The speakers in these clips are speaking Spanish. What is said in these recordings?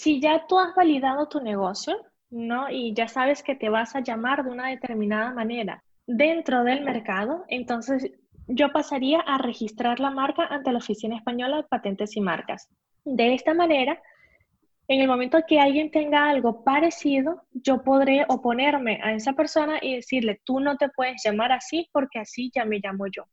si ya tú has validado tu negocio, ¿no? Y ya sabes que te vas a llamar de una determinada manera dentro del mercado, entonces yo pasaría a registrar la marca ante la Oficina Española de Patentes y Marcas. De esta manera, en el momento que alguien tenga algo parecido, yo podré oponerme a esa persona y decirle, tú no te puedes llamar así porque así ya me llamo yo.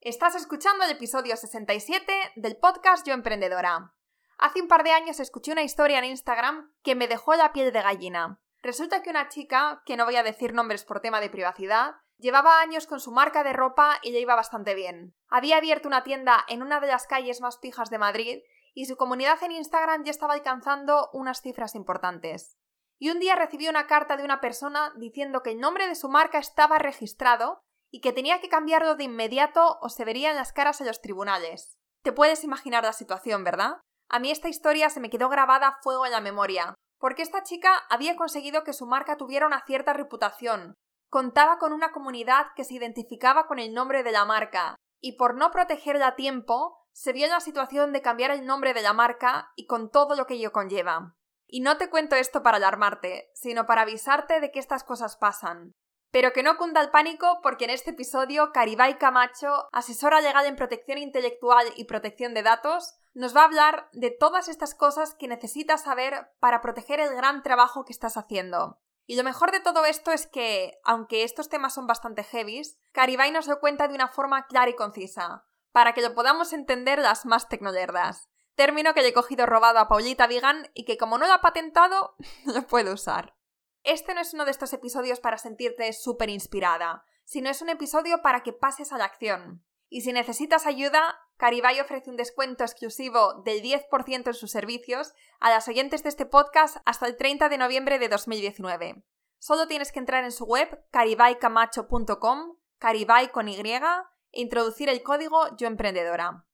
Estás escuchando el episodio 67 del podcast Yo Emprendedora. Hace un par de años escuché una historia en Instagram que me dejó la piel de gallina. Resulta que una chica, que no voy a decir nombres por tema de privacidad, llevaba años con su marca de ropa y le iba bastante bien. Había abierto una tienda en una de las calles más pijas de Madrid y su comunidad en Instagram ya estaba alcanzando unas cifras importantes. Y un día recibió una carta de una persona diciendo que el nombre de su marca estaba registrado y que tenía que cambiarlo de inmediato o se verían las caras en los tribunales. Te puedes imaginar la situación, ¿verdad? A mí esta historia se me quedó grabada a fuego en la memoria, porque esta chica había conseguido que su marca tuviera una cierta reputación, contaba con una comunidad que se identificaba con el nombre de la marca, y por no protegerla a tiempo, se vio en la situación de cambiar el nombre de la marca y con todo lo que ello conlleva. Y no te cuento esto para alarmarte, sino para avisarte de que estas cosas pasan. Pero que no cunda el pánico porque en este episodio Caribay Camacho, asesora legal en protección intelectual y protección de datos, nos va a hablar de todas estas cosas que necesitas saber para proteger el gran trabajo que estás haciendo. Y lo mejor de todo esto es que, aunque estos temas son bastante heavies, Caribay nos lo cuenta de una forma clara y concisa, para que lo podamos entender las más tecnolerdas. Término que le he cogido robado a Paulita Vigan y que como no lo ha patentado, lo puedo usar. Este no es uno de estos episodios para sentirte súper inspirada, sino es un episodio para que pases a la acción. Y si necesitas ayuda, Caribay ofrece un descuento exclusivo del 10% en sus servicios a las oyentes de este podcast hasta el 30 de noviembre de 2019. Solo tienes que entrar en su web caribaycamacho.com, caribay con Y, e introducir el código Yo Emprendedora.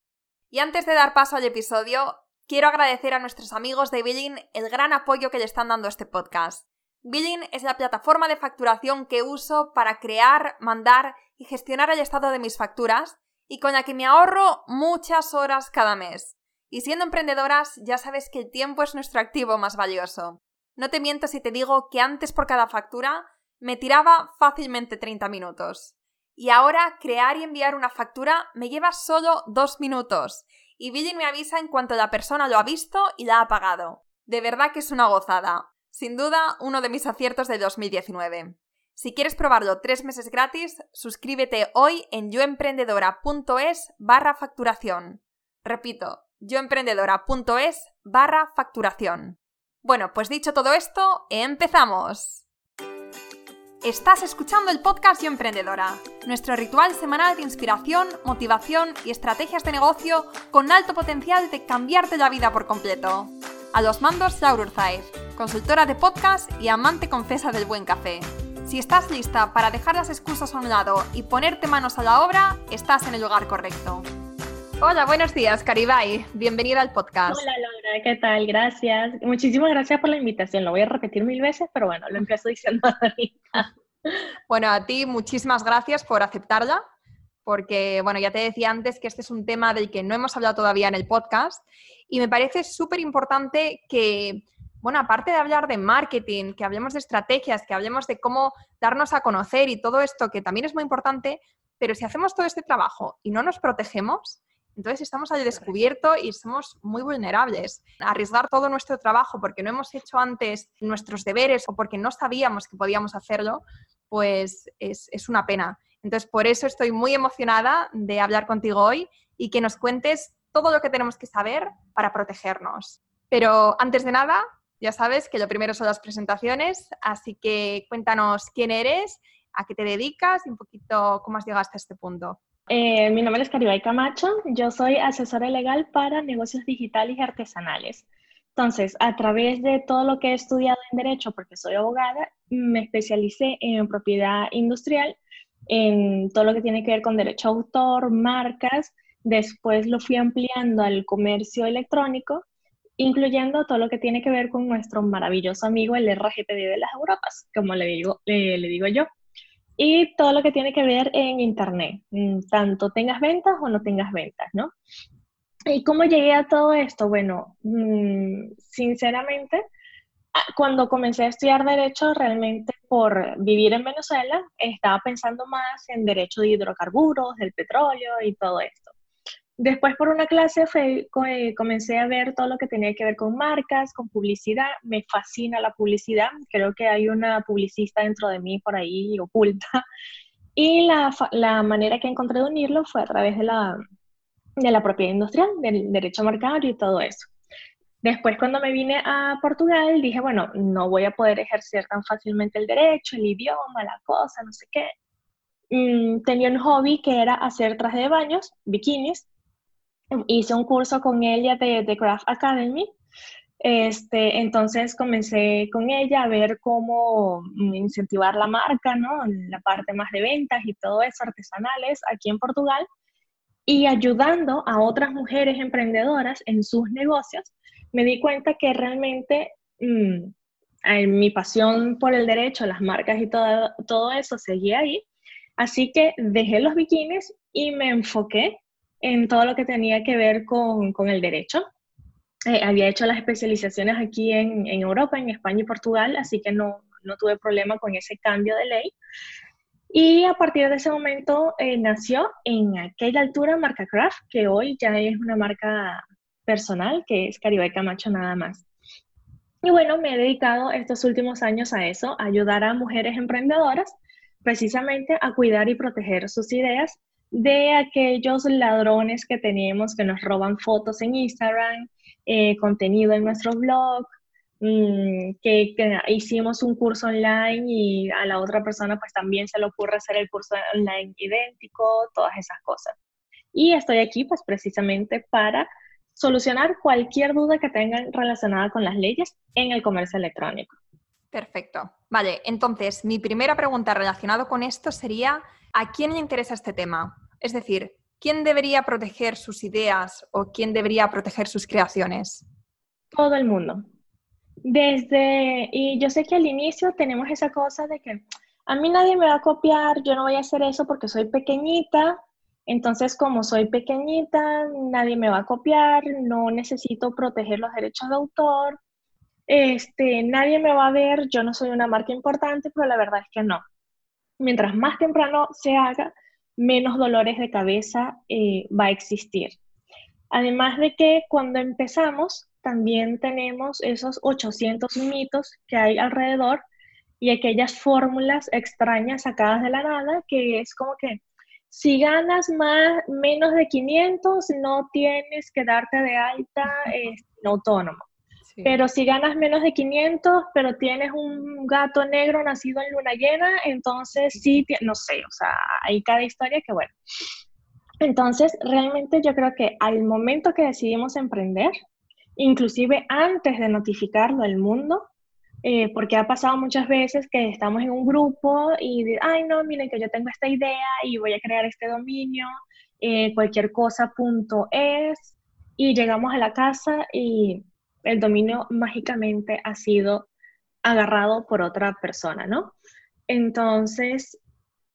Y antes de dar paso al episodio, quiero agradecer a nuestros amigos de Billing el gran apoyo que le están dando a este podcast. Billing es la plataforma de facturación que uso para crear, mandar y gestionar el estado de mis facturas y con la que me ahorro muchas horas cada mes. Y siendo emprendedoras, ya sabes que el tiempo es nuestro activo más valioso. No te miento si te digo que antes por cada factura me tiraba fácilmente 30 minutos. Y ahora crear y enviar una factura me lleva solo dos minutos. Y Billing me avisa en cuanto la persona lo ha visto y la ha pagado. De verdad que es una gozada. Sin duda, uno de mis aciertos de 2019. Si quieres probarlo tres meses gratis, suscríbete hoy en yoemprendedora.es barra facturación. Repito, yoemprendedora.es barra facturación. Bueno, pues dicho todo esto, empezamos. Estás escuchando el podcast Yo Emprendedora, nuestro ritual semanal de inspiración, motivación y estrategias de negocio con alto potencial de cambiarte la vida por completo. A los mandos, Laura Urzaiz, consultora de podcast y amante confesa del buen café. Si estás lista para dejar las excusas a un lado y ponerte manos a la obra, estás en el lugar correcto. Hola, buenos días, Caribay. Bienvenida al podcast. Hola, Laura, ¿qué tal? Gracias. Muchísimas gracias por la invitación. Lo voy a repetir mil veces, pero bueno, lo empiezo diciendo ahorita. Bueno, a ti muchísimas gracias por aceptarla, porque, bueno, ya te decía antes que este es un tema del que no hemos hablado todavía en el podcast y me parece súper importante que bueno, aparte de hablar de marketing, que hablemos de estrategias, que hablemos de cómo darnos a conocer y todo esto, que también es muy importante, pero si hacemos todo este trabajo y no nos protegemos, entonces estamos al descubierto y somos muy vulnerables. Arriesgar todo nuestro trabajo porque no hemos hecho antes nuestros deberes o porque no sabíamos que podíamos hacerlo, pues es, es una pena. Entonces, por eso estoy muy emocionada de hablar contigo hoy y que nos cuentes todo lo que tenemos que saber para protegernos. Pero antes de nada, ya sabes que lo primero son las presentaciones, así que cuéntanos quién eres, a qué te dedicas y un poquito cómo has llegado hasta este punto. Eh, mi nombre es Caribay Camacho, yo soy asesora legal para negocios digitales y artesanales. Entonces, a través de todo lo que he estudiado en Derecho, porque soy abogada, me especialicé en propiedad industrial, en todo lo que tiene que ver con derecho autor, marcas, después lo fui ampliando al comercio electrónico incluyendo todo lo que tiene que ver con nuestro maravilloso amigo el RGPD de las Europas, como le digo, le digo yo, y todo lo que tiene que ver en Internet, mm, tanto tengas ventas o no tengas ventas, ¿no? ¿Y cómo llegué a todo esto? Bueno, mm, sinceramente, cuando comencé a estudiar derecho, realmente por vivir en Venezuela, estaba pensando más en derecho de hidrocarburos, del petróleo y todo esto. Después por una clase eh, comencé a ver todo lo que tenía que ver con marcas, con publicidad. Me fascina la publicidad. Creo que hay una publicista dentro de mí por ahí oculta. Y la, la manera que encontré de unirlo fue a través de la, de la propiedad industrial, del derecho marcario y todo eso. Después, cuando me vine a Portugal, dije, bueno, no voy a poder ejercer tan fácilmente el derecho, el idioma, la cosa, no sé qué. Mm, tenía un hobby que era hacer trajes de baños, bikinis. Hice un curso con ella de, de Craft Academy. Este, entonces comencé con ella a ver cómo incentivar la marca, ¿no? La parte más de ventas y todo eso, artesanales, aquí en Portugal y ayudando a otras mujeres emprendedoras en sus negocios, me di cuenta que realmente mm, mi pasión por el derecho, las marcas y todo, todo eso seguía ahí. Así que dejé los bikinis y me enfoqué en todo lo que tenía que ver con, con el derecho. Eh, había hecho las especializaciones aquí en, en, Europa, en España y Portugal, así que no, no tuve problema con ese cambio de ley. Y a partir de ese momento eh, nació en aquella altura Marca Craft, que hoy ya es una marca personal, que es Caribe Camacho nada más. Y bueno, me he dedicado estos últimos años a eso, a ayudar a mujeres emprendedoras precisamente a cuidar y proteger sus ideas de aquellos ladrones que tenemos que nos roban fotos en Instagram, eh, contenido en nuestro blog, Mm, que, hicimos un curso online y a la otra persona pues también se le ocurre hacer el curso online idéntico, todas esas cosas. Y estoy aquí pues precisamente para solucionar cualquier duda que tengan relacionada con las leyes en el comercio electrónico. Perfecto. Vale, entonces mi primera pregunta relacionada con esto sería, ¿a quién le interesa este tema? Es decir, ¿quién debería proteger sus ideas o quién debería proteger sus creaciones? Todo el mundo. Desde, y yo sé que al inicio tenemos esa cosa de que a mí nadie me va a copiar, yo no voy a hacer eso porque soy pequeñita, entonces como soy pequeñita, nadie me va a copiar, no necesito proteger los derechos de autor, este, nadie me va a ver, yo no soy una marca importante, pero la verdad es que no. Mientras más temprano se haga, menos dolores de cabeza eh, va a existir. Además de que cuando empezamos, también tenemos esos 800 mitos que hay alrededor y aquellas fórmulas extrañas sacadas de la nada, que es como que si ganas más, menos de 500, no tienes que darte de alta en autónomo. Pero si ganas menos de 500, pero tienes un gato negro nacido en luna llena, entonces sí, no sé, o sea, hay cada historia que bueno. Entonces, realmente yo creo que al momento que decidimos emprender, inclusive antes de notificarlo al mundo, eh, porque ha pasado muchas veces que estamos en un grupo y, ay, no, miren que yo tengo esta idea y voy a crear este dominio, eh, cualquier cosa punto es, y llegamos a la casa y el dominio mágicamente ha sido agarrado por otra persona, ¿no? Entonces,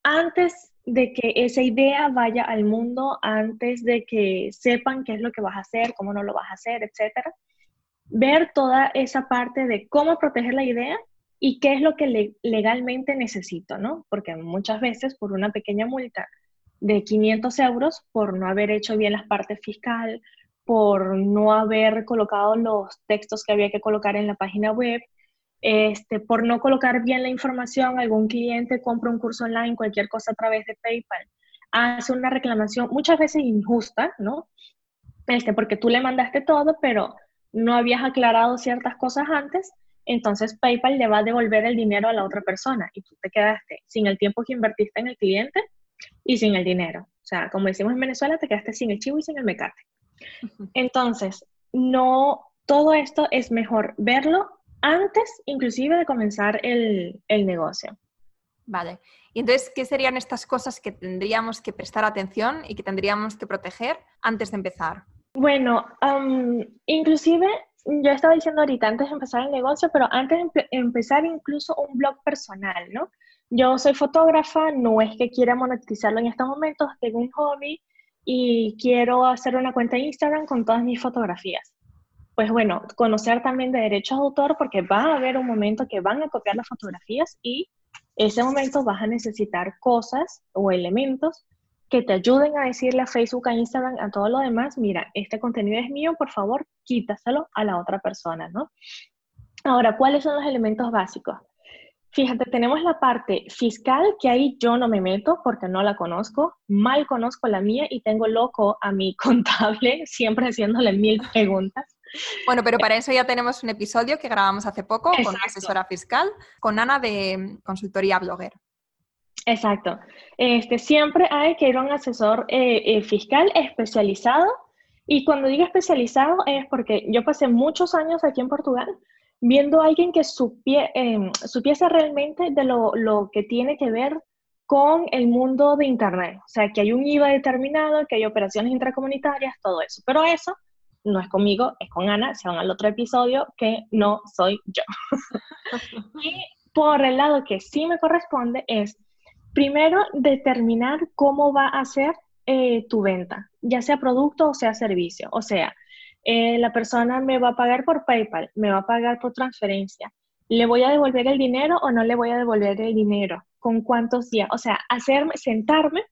antes de que esa idea vaya al mundo antes de que sepan qué es lo que vas a hacer, cómo no lo vas a hacer, etcétera. Ver toda esa parte de cómo proteger la idea y qué es lo que legalmente necesito, ¿no? Porque muchas veces por una pequeña multa de 500 euros, por no haber hecho bien las partes fiscal, por no haber colocado los textos que había que colocar en la página web, este, por no colocar bien la información, algún cliente compra un curso online, cualquier cosa a través de PayPal, hace una reclamación muchas veces injusta, ¿no? Este, porque tú le mandaste todo, pero no habías aclarado ciertas cosas antes, entonces PayPal le va a devolver el dinero a la otra persona y tú te quedaste sin el tiempo que invertiste en el cliente y sin el dinero. O sea, como decimos en Venezuela, te quedaste sin el chivo y sin el mecate. Entonces, no, todo esto es mejor verlo antes inclusive de comenzar el, negocio. Vale. Y entonces, ¿qué serían estas cosas que tendríamos que prestar atención y que tendríamos que proteger antes de empezar? Bueno, inclusive yo estaba diciendo ahorita antes de empezar el negocio, pero antes de empezar incluso un blog personal, ¿no? Yo soy fotógrafa, no es que quiera monetizarlo en estos momentos, tengo un hobby y quiero hacer una cuenta de Instagram con todas mis fotografías. Pues bueno, conocer también de derechos de autor porque va a haber un momento que van a copiar las fotografías y ese momento vas a necesitar cosas o elementos que te ayuden a decirle a Facebook, a Instagram, a todo lo demás, mira, este contenido es mío, por favor, quítaselo a la otra persona, ¿no? Ahora, ¿cuáles son los elementos básicos? Fíjate, tenemos la parte fiscal, que ahí yo no me meto porque no la conozco, mal conozco la mía y tengo loco a mi contable, siempre haciéndole mil preguntas. Bueno, pero para eso ya tenemos un episodio que grabamos hace poco con una asesora fiscal, con Ana de Consultoría Blogger. Exacto. Este, siempre hay que ir a un asesor eh, eh, fiscal especializado. Y cuando digo especializado es porque yo pasé muchos años aquí en Portugal viendo a alguien que em, supiese realmente de lo, lo, que tiene que ver con el mundo de Internet. O sea, que hay un IVA determinado, que hay operaciones intracomunitarias, todo eso. Pero eso no es conmigo, es con Ana, se van al otro episodio, que no soy yo. y por el lado que sí me corresponde es Primero, determinar cómo va a ser eh, tu venta, ya sea producto o sea servicio. O sea, eh, la persona me va a pagar por PayPal, me va a pagar por transferencia. ¿Le voy a devolver el dinero o no le voy a devolver el dinero? ¿Con cuántos días? O sea, hacerme, sentarme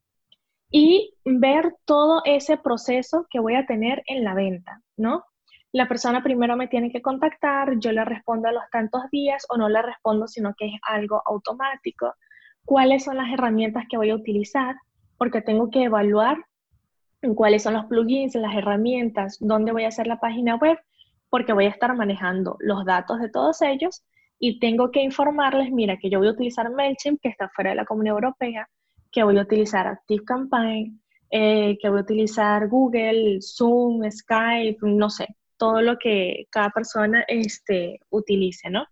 y ver todo ese proceso que voy a tener en la venta, ¿no? La persona primero me tiene que contactar, yo le respondo a los tantos días o no le respondo, sino que es algo automático cuáles son las herramientas que voy a utilizar, porque tengo que evaluar cuáles son los plugins, las herramientas, dónde voy a hacer la página web, porque voy a estar manejando los datos de todos ellos y tengo que informarles, mira, que yo voy a utilizar MailChimp, que está fuera de la Comunidad Europea, que voy a utilizar ActiveCampaign, eh, que voy a utilizar Google, Zoom, Skype, no sé, todo lo que cada persona este, utilice, ¿no?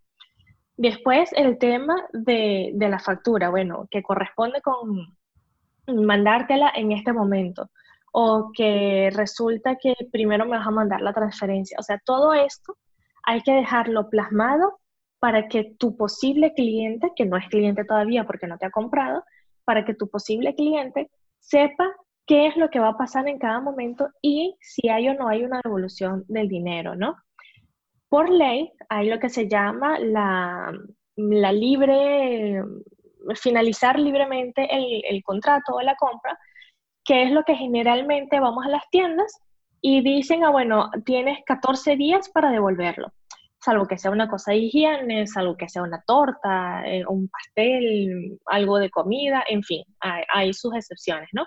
Después el tema de, la factura, bueno, que corresponde con mandártela en este momento o que resulta que primero me vas a mandar la transferencia. O sea, todo esto hay que dejarlo plasmado para que tu posible cliente, que no es cliente todavía porque no te ha comprado, para que tu posible cliente sepa qué es lo que va a pasar en cada momento y si hay o no hay una devolución del dinero, ¿no? por ley hay lo que se llama la, libre, finalizar libremente el, contrato o la compra, que es lo que generalmente vamos a las tiendas y dicen, ah, bueno, tienes 14 días para devolverlo, salvo que sea una cosa de higiene, salvo que sea una torta, eh, un pastel, algo de comida, en fin, hay, sus excepciones, ¿no?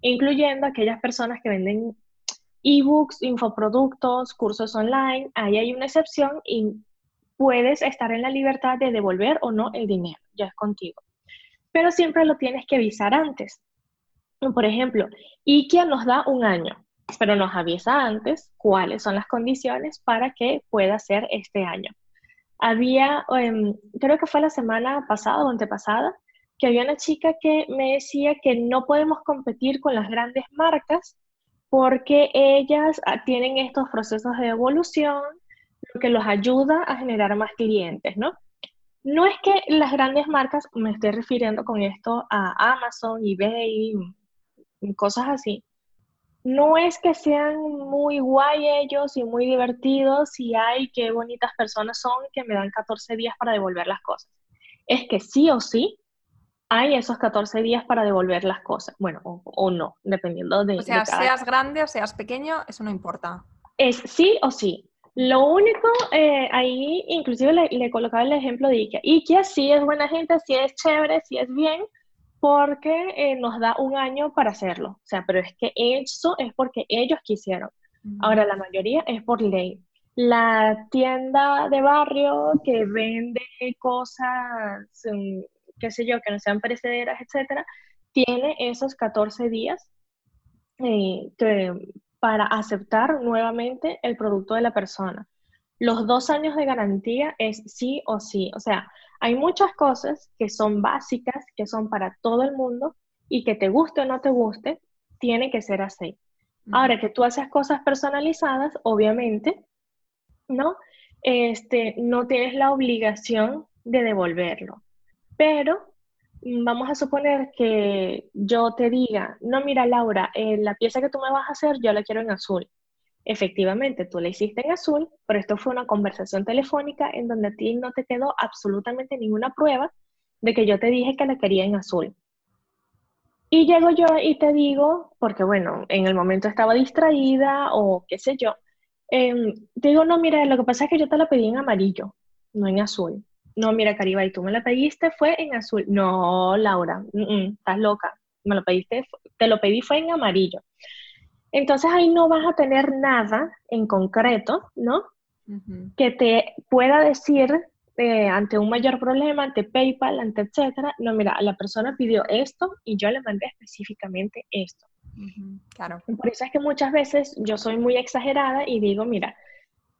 Incluyendo aquellas personas que venden ebooks, infoproductos, cursos online, ahí hay una excepción y puedes estar en la libertad de devolver o no el dinero, ya es contigo. Pero siempre lo tienes que avisar antes. Por ejemplo, IKEA nos da un año, pero nos avisa antes cuáles son las condiciones para que pueda ser este año. Había, em, creo que fue la semana pasada o antepasada, que había una chica que me decía que no podemos competir con las grandes marcas porque ellas ah, tienen estos procesos de evolución, que los ayuda a generar más clientes, ¿no? No es que las grandes marcas, me estoy refiriendo con esto a Amazon, eBay, cosas así, no es que sean muy guay ellos y muy divertidos y ay, qué bonitas personas son que me dan 14 días para devolver las cosas. Es que sí o sí hay esos 14 días para devolver las cosas. Bueno, o, no, dependiendo de... O sea, seas grande o seas pequeño, eso no importa. Es sí o sí. Lo único, eh, ahí inclusive le, colocaba el ejemplo de IKEA. IKEA sí es buena gente, sí es chévere, sí es bien, porque eh, nos da un año para hacerlo. O sea, pero es que eso es porque ellos quisieron. Ahora, la mayoría es por ley. La tienda de barrio que vende cosas mm, qué sé yo, que no sean perecederas, etcétera, tiene esos 14 días eh, para aceptar nuevamente el producto de la persona. Los dos años de garantía es sí o sí. O sea, hay muchas cosas que son básicas, que son para todo el mundo y que te guste o no te guste, tiene que ser así. Ahora que tú haces cosas personalizadas, obviamente, ¿no? Este, no tienes la obligación de devolverlo pero mm, vamos a suponer que yo te diga, no, mira, Laura, eh, la pieza que tú me vas a hacer, yo la quiero en azul. Efectivamente, tú la hiciste en azul, pero esto fue una conversación telefónica en donde a ti no te quedó absolutamente ninguna prueba de que yo te dije que la quería en azul. Y llego yo y te digo, porque bueno, en el momento estaba distraída o qué sé yo, em, te digo, no, mira, lo que pasa es que yo te la pedí en amarillo, no en azul. No, mira, y tú me la pediste, fue en azul. No, Laura, estás loca. Me lo pediste, te lo pedí fue en amarillo. Entonces ahí no vas a tener nada en concreto, ¿no? Que te pueda decir eh, ante un mayor problema, ante PayPal, ante etcétera, no, mira, la persona pidió esto y yo le mandé específicamente esto. Claro. Por eso es que muchas veces yo soy muy exagerada y digo, mira,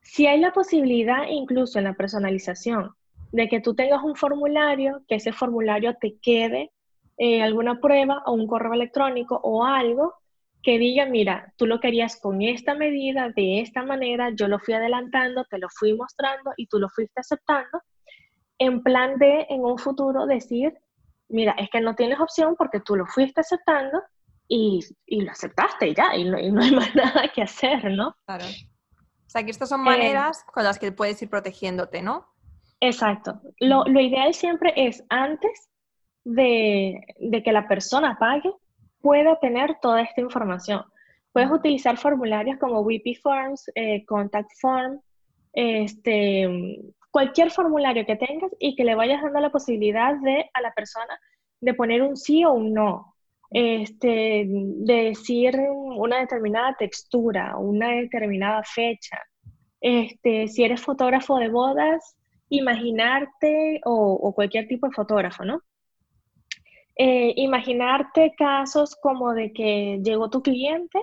si hay la posibilidad incluso en la personalización de que tú tengas un formulario, que ese formulario te quede eh, alguna prueba o un correo electrónico o algo que diga, mira, tú lo querías con esta medida, de esta manera, yo lo fui adelantando, te lo fui mostrando y tú lo fuiste aceptando, en plan de en un futuro decir, mira, es que no tienes opción porque tú lo fuiste aceptando y, y lo aceptaste ya, y no, y no, hay más nada que hacer, ¿no? Claro. O sea, que estas son maneras con las que puedes ir protegiéndote, ¿no? Exacto. Lo, lo ideal siempre es antes de, de que la persona pague, pueda tener toda esta información. Puedes utilizar formularios como WP Forms, eh, Contact Form, este, cualquier formulario que tengas y que le vayas dando la posibilidad de a la persona de poner un sí o un no, este, de decir una determinada textura, una determinada fecha. Este, si eres fotógrafo de bodas, imaginarte o, o cualquier tipo de fotógrafo, ¿no? Eh, imaginarte casos como de que llegó tu cliente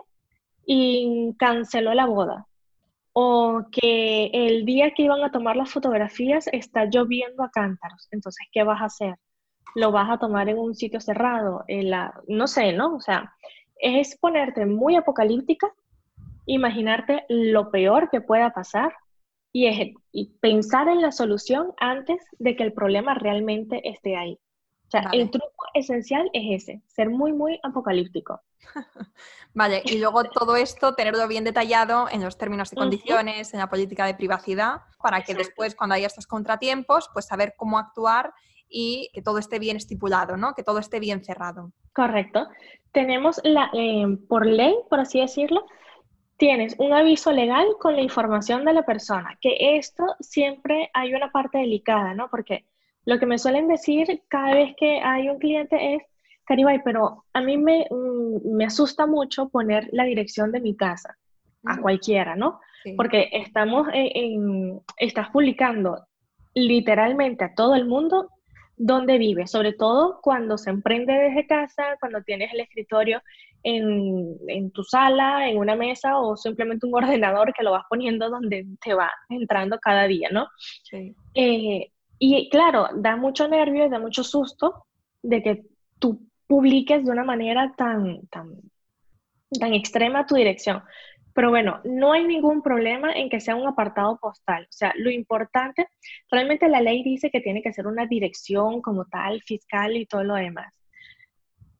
y canceló la boda. O que el día que iban a tomar las fotografías está lloviendo a cántaros. Entonces, ¿qué vas a hacer? ¿Lo vas a tomar en un sitio cerrado? En la, no sé, ¿no? O sea, es ponerte muy apocalíptica, imaginarte lo peor que pueda pasar y, y pensar en la solución antes de que el problema realmente esté ahí. O sea, el truco esencial es ese, ser muy, muy apocalíptico. vale, y luego todo esto, tenerlo bien detallado en los términos y condiciones, en la política de privacidad, para que después, cuando haya estos contratiempos, pues saber cómo actuar y que todo esté bien estipulado, ¿no? Que todo esté bien cerrado. Correcto. Tenemos la, eh, por ley, por así decirlo, tienes un aviso legal con la información de la persona, que esto siempre hay una parte delicada, ¿no? Porque lo que me suelen decir cada vez que hay un cliente es, Caribay, pero a mí me, mm, me asusta mucho poner la dirección de mi casa a cualquiera, ¿no? Porque estamos en, estás publicando literalmente a todo el mundo dónde vive, sobre todo cuando se emprende desde casa, cuando tienes el escritorio en, en, tu sala, en una mesa o simplemente un ordenador que lo vas poniendo donde te va entrando cada día, ¿no? Sí. Eh, y claro, da mucho nervio y da mucho susto de que tú publiques de una manera tan, tan, tan extrema tu dirección. Pero bueno, no hay ningún problema en que sea un apartado postal. O sea, lo importante, realmente la ley dice que tiene que ser una dirección como tal, fiscal y todo lo demás.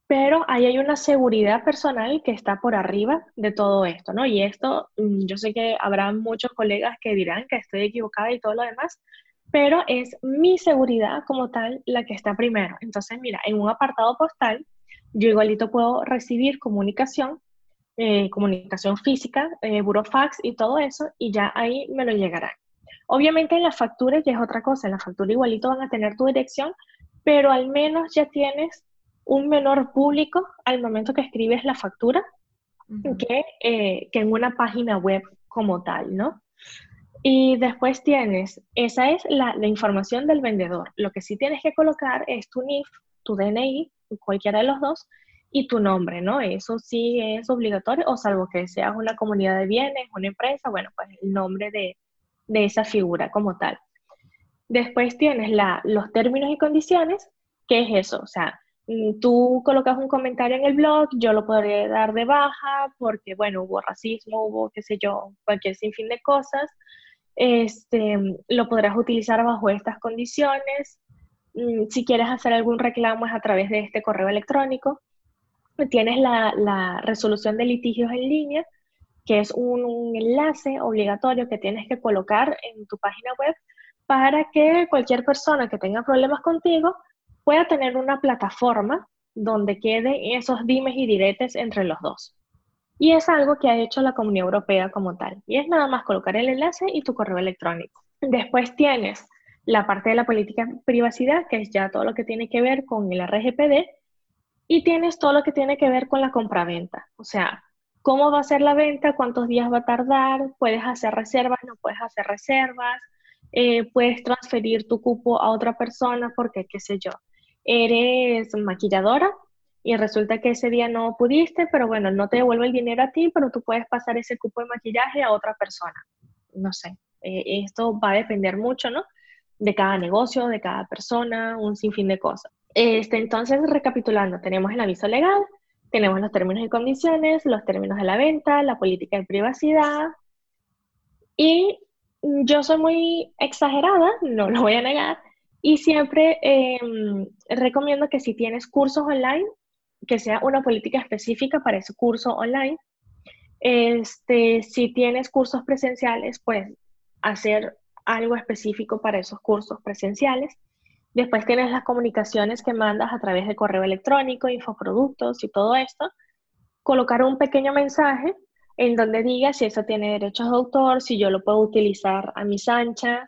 Pero ahí hay una seguridad personal que está por arriba de todo esto, ¿no? Y esto, mm, yo sé que habrá muchos colegas que dirán que estoy equivocada y todo lo demás, pero es mi seguridad como tal la que está primero. Entonces, mira, en un apartado postal, yo igualito puedo recibir comunicación, eh, comunicación física, eh, burofax y todo eso, y ya ahí me lo llegará. Obviamente en las facturas ya es otra cosa, en la factura igualito van a tener tu dirección, pero al menos ya tienes un menor público al momento que escribes la factura que, eh, que en una página web como tal, ¿no? Y después tienes, esa es la, información del vendedor. Lo que sí tienes que colocar es tu NIF, tu DNI, cualquiera de los dos, y tu nombre, ¿no? Eso sí es obligatorio, o salvo que seas una comunidad de bienes, una empresa, bueno, pues el nombre de, esa figura como tal. Después tienes la, los términos y condiciones, ¿qué es eso? O sea, mm, tú colocas un comentario en el blog, yo lo podré dar de baja porque, bueno, hubo racismo, hubo, qué sé yo, cualquier sinfín de cosas este, lo podrás utilizar bajo estas condiciones. mm, si quieres hacer algún reclamo es a través de este correo electrónico. Tienes la, resolución de litigios en línea, que es un, enlace obligatorio que tienes que colocar en tu página web para que cualquier persona que tenga problemas contigo pueda tener una plataforma donde queden esos dimes y diretes entre los dos. Y es algo que ha hecho la Comunidad Europea como tal. Y es nada más colocar el enlace y tu correo electrónico. Después tienes la parte de la política de privacidad, que es ya todo lo que tiene que ver con el RGPD, y tienes todo lo que tiene que ver con la compraventa. O sea, cómo va a ser la venta, cuántos días va a tardar, puedes hacer reservas, no puedes hacer reservas, eh, puedes transferir tu cupo a otra persona porque, qué sé yo, eres maquilladora y resulta que ese día no pudiste, pero bueno, no te devuelve el dinero a ti, pero tú puedes pasar ese cupo de maquillaje a otra persona. No sé, eh, esto va a depender mucho, ¿no? De cada negocio, de cada persona, un sinfín de cosas. Este, entonces, recapitulando, tenemos el aviso legal, tenemos los términos y condiciones, los términos de la venta, la política de privacidad. Y yo soy muy exagerada, no lo voy a negar, y siempre em, recomiendo que si tienes cursos online, que sea una política específica para ese curso online. Este, si tienes cursos presenciales, pues hacer algo específico para esos cursos presenciales. Después tienes las comunicaciones que mandas a través de correo electrónico, infoproductos y todo esto. Colocar un pequeño mensaje en donde diga si eso tiene derechos de autor, si yo lo puedo utilizar a mis anchas,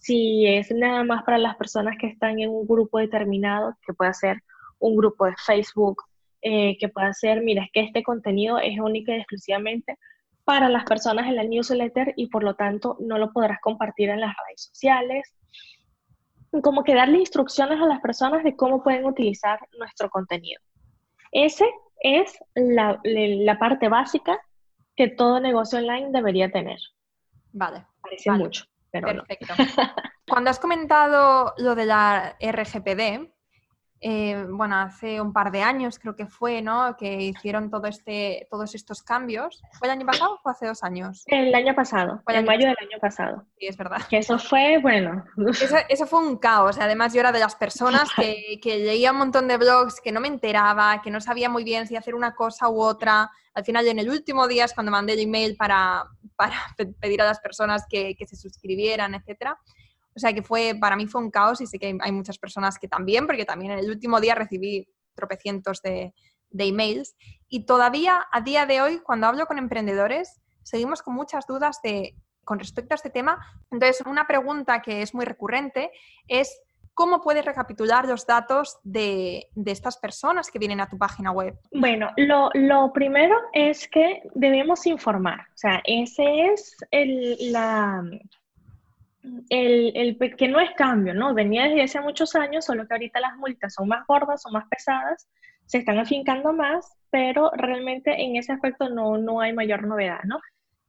si es nada más para las personas que están en un grupo determinado, que puede ser un grupo de Facebook, eh, que puede ser, mira, es que este contenido es único y exclusivamente para las personas en la newsletter y por lo tanto no lo podrás compartir en las redes sociales. Como que darle instrucciones a las personas de cómo pueden utilizar nuestro contenido. Ese es la, parte básica que todo negocio online debería tener. Vale. Parece mucho, pero Perfecto. Cuando has comentado lo de la RGPD, eh, bueno, hace un par de años creo que fue, ¿no? Que hicieron todo este, todos estos cambios. ¿Fue el año pasado o fue hace dos años? El año pasado, en mayo del año pasado. Sí, es verdad. Que eso fue, bueno. Eso, fue un caos. Además, yo era de las personas que, que, leía un montón de blogs, que no me enteraba, que no sabía muy bien si hacer una cosa u otra. Al final, en el último día es cuando mandé el email para, para pedir a las personas que, que se suscribieran, etcétera. O sea que fue, para mí fue un caos y sé que hay muchas personas que también, porque también en el último día recibí tropecientos de, de emails. Y todavía a día de hoy, cuando hablo con emprendedores, seguimos con muchas dudas de, con respecto a este tema. Entonces, una pregunta que es muy recurrente es, ¿cómo puedes recapitular los datos de, de estas personas que vienen a tu página web? Bueno, lo, lo, primero es que debemos informar. O sea, ese es el, la, el, el, que no es cambio, ¿no? Venía desde hace muchos años, solo que ahorita las multas son más gordas, son más pesadas, se están afincando más, pero realmente en ese aspecto no, no hay mayor novedad, ¿no?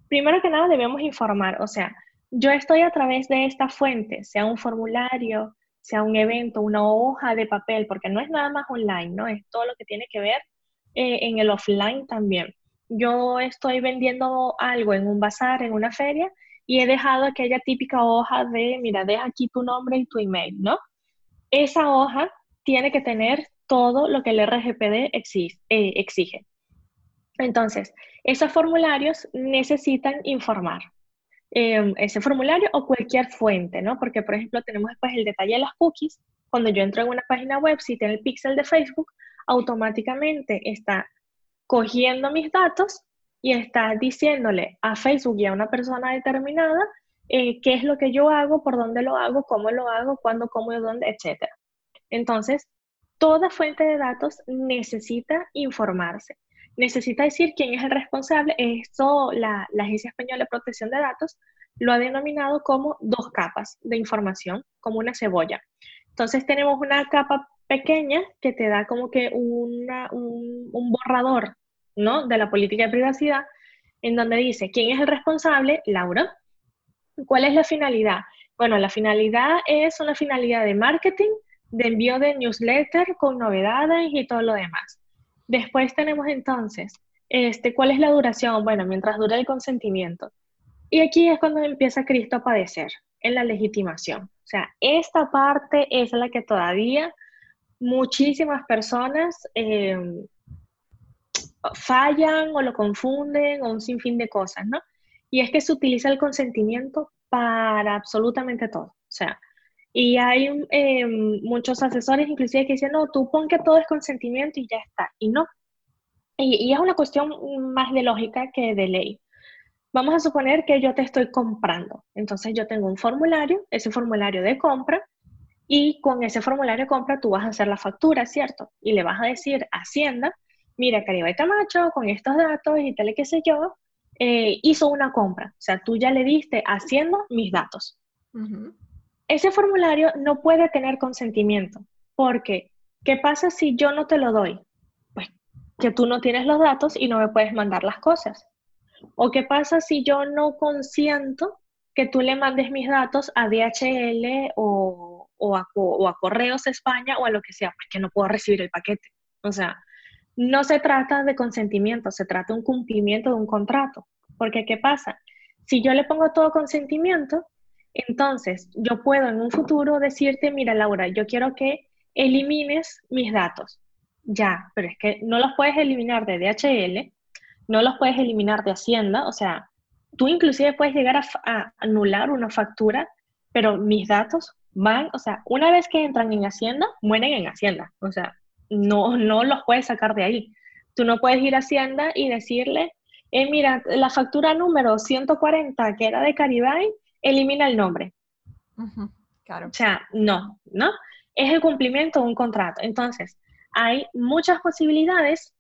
Primero que nada debemos informar, o sea, yo estoy a través de esta fuente, sea un formulario, sea un evento, una hoja de papel, porque no es nada más online, ¿no? Es todo lo que tiene que ver eh, en el offline también. Yo estoy vendiendo algo en un bazar, en una feria, y he dejado aquella típica hoja de, mira, deja aquí tu nombre y tu email, ¿no? Esa hoja tiene que tener todo lo que el RGPD eh, exige. Entonces, esos formularios necesitan informar. Em, ese formulario o cualquier fuente, ¿no? Porque, por ejemplo, tenemos después el detalle de las cookies. Cuando yo entro en una página web, si tiene el pixel de Facebook, automáticamente está cogiendo mis datos y está diciéndole a Facebook y a una persona determinada eh, qué es lo que yo hago, por dónde lo hago, cómo lo hago, cuándo, cómo y dónde, etc. Entonces, toda fuente de datos necesita informarse. Necesita decir quién es el responsable. Esto la, la Agencia Española de Protección de Datos lo ha denominado como dos capas de información, como una cebolla. Entonces tenemos una capa pequeña que te da como que una, un, un borrador ¿no? de la política de privacidad, en donde dice quién es el responsable, Laura. ¿Cuál es la finalidad? Bueno, la finalidad es una finalidad de marketing, de envío de newsletter con novedades y todo lo demás. Después tenemos entonces, este, ¿cuál es la duración? Bueno, mientras dura el consentimiento. Y aquí es cuando empieza Cristo a padecer, en la legitimación. O sea, esta parte es la que todavía muchísimas personas eh, fallan o lo confunden o un sinfín de cosas, ¿no? Y es que se utiliza el consentimiento para absolutamente todo. O sea, y hay eh, muchos asesores inclusive que dicen, no, tú pon que todo es consentimiento y ya está. Y no. Y, es una cuestión más de lógica que de ley. Vamos a suponer que yo te estoy comprando. Entonces yo tengo un formulario, ese formulario de compra, y con ese formulario de compra tú vas a hacer la factura, ¿cierto? Y le vas a decir Hacienda, mira, Caribay Camacho, con estos datos y tal y qué sé yo, eh, hizo una compra. O sea, tú ya le diste a Hacienda mis datos. Ese formulario no puede tener consentimiento, porque ¿qué pasa si yo no te lo doy? Pues que tú no tienes los datos y no me puedes mandar las cosas. ¿O qué pasa si yo no consiento que tú le mandes mis datos a DHL o, a, o a Correos España o a lo que sea? Pues que no puedo recibir el paquete. O sea, no se trata de consentimiento, se trata de un cumplimiento de un contrato. Porque ¿qué pasa? Si yo le pongo todo consentimiento, entonces yo puedo en un futuro decirte, mira Laura, yo quiero que elimines mis datos. Ya, pero es que no los puedes eliminar de DHL, no los puedes eliminar de Hacienda, o sea, tú inclusive puedes llegar a, anular una factura, pero mis datos van, o sea, una vez que entran en Hacienda, mueren en Hacienda, o sea, no, no los puedes sacar de ahí. Tú no puedes ir a Hacienda y decirle, eh, mira, la factura número 140 que era de Caribay, elimina el nombre. claro. O sea, no, ¿no? Es el cumplimiento de un contrato. Entonces, hay muchas posibilidades,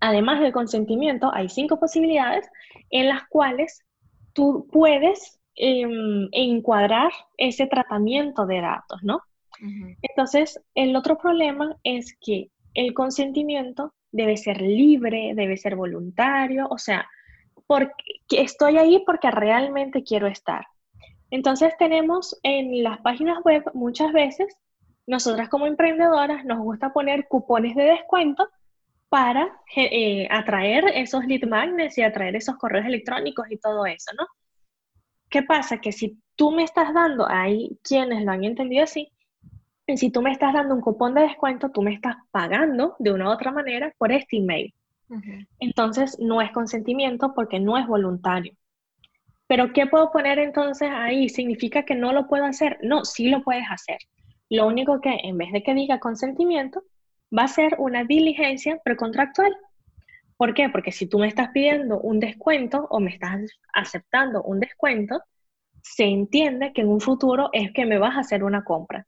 además del consentimiento, hay cinco posibilidades en las cuales tú puedes em, encuadrar ese tratamiento de datos, ¿no? Entonces, el otro problema es que el consentimiento debe ser libre, debe ser voluntario, o sea, porque estoy ahí porque realmente quiero estar. Entonces tenemos en las páginas web muchas veces nosotras como emprendedoras nos gusta poner cupones de descuento para eh, atraer esos lead magnets y atraer esos correos electrónicos y todo eso, ¿no? ¿Qué pasa? Que si tú me estás dando, hay quienes lo han entendido así, si tú me estás dando un cupón de descuento, tú me estás pagando de una u otra manera por este email. Entonces, no es consentimiento porque no es voluntario. Pero, ¿qué puedo poner entonces ahí? ¿Significa que no lo puedo hacer? No, sí lo puedes hacer. Lo único que en vez de que diga consentimiento, va a ser una diligencia precontractual. ¿Por qué? Porque si tú me estás pidiendo un descuento o me estás aceptando un descuento, se entiende que en un futuro es que me vas a hacer una compra.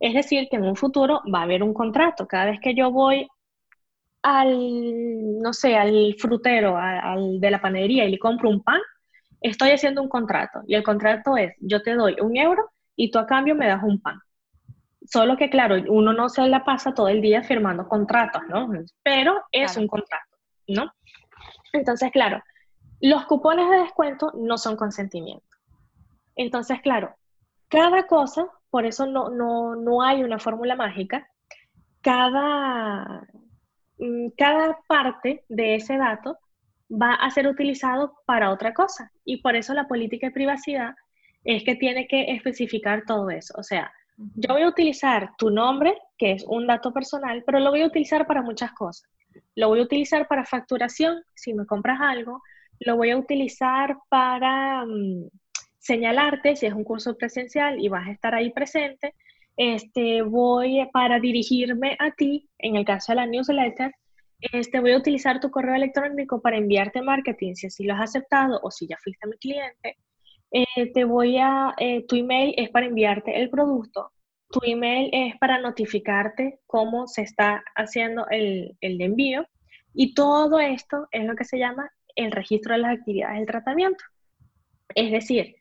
Es decir, que en un futuro va a haber un contrato. Cada vez que yo voy al, no sé, al frutero, al de la panadería y le compro un pan, estoy haciendo un contrato. Y el contrato es, yo te doy un euro y tú a cambio me das un pan. Solo que, claro, uno no se la pasa todo el día firmando contratos, ¿no? Pero es un contrato, ¿no? Entonces, claro, los cupones de descuento no son consentimiento. Entonces, claro, cada cosa, por eso no, no, no hay una fórmula mágica, cada, mm, cada parte de ese dato va a ser utilizado para otra cosa. Y por eso la política de privacidad es que tiene que especificar todo eso. O sea, yo voy a utilizar tu nombre, que es un dato personal, pero lo voy a utilizar para muchas cosas. Lo voy a utilizar para facturación, si me compras algo. Lo voy a utilizar para mm, señalarte si es un curso presencial y vas a estar ahí presente. Este, voy para dirigirme a ti, en el caso de la newsletter, este, voy a utilizar tu correo electrónico para enviarte marketing, si así lo has aceptado o si ya fuiste mi cliente. Eh, te voy a, eh, tu email es para enviarte el producto, tu email es para notificarte cómo se está haciendo el, el envío y todo esto es lo que se llama el registro de las actividades del tratamiento. Es decir,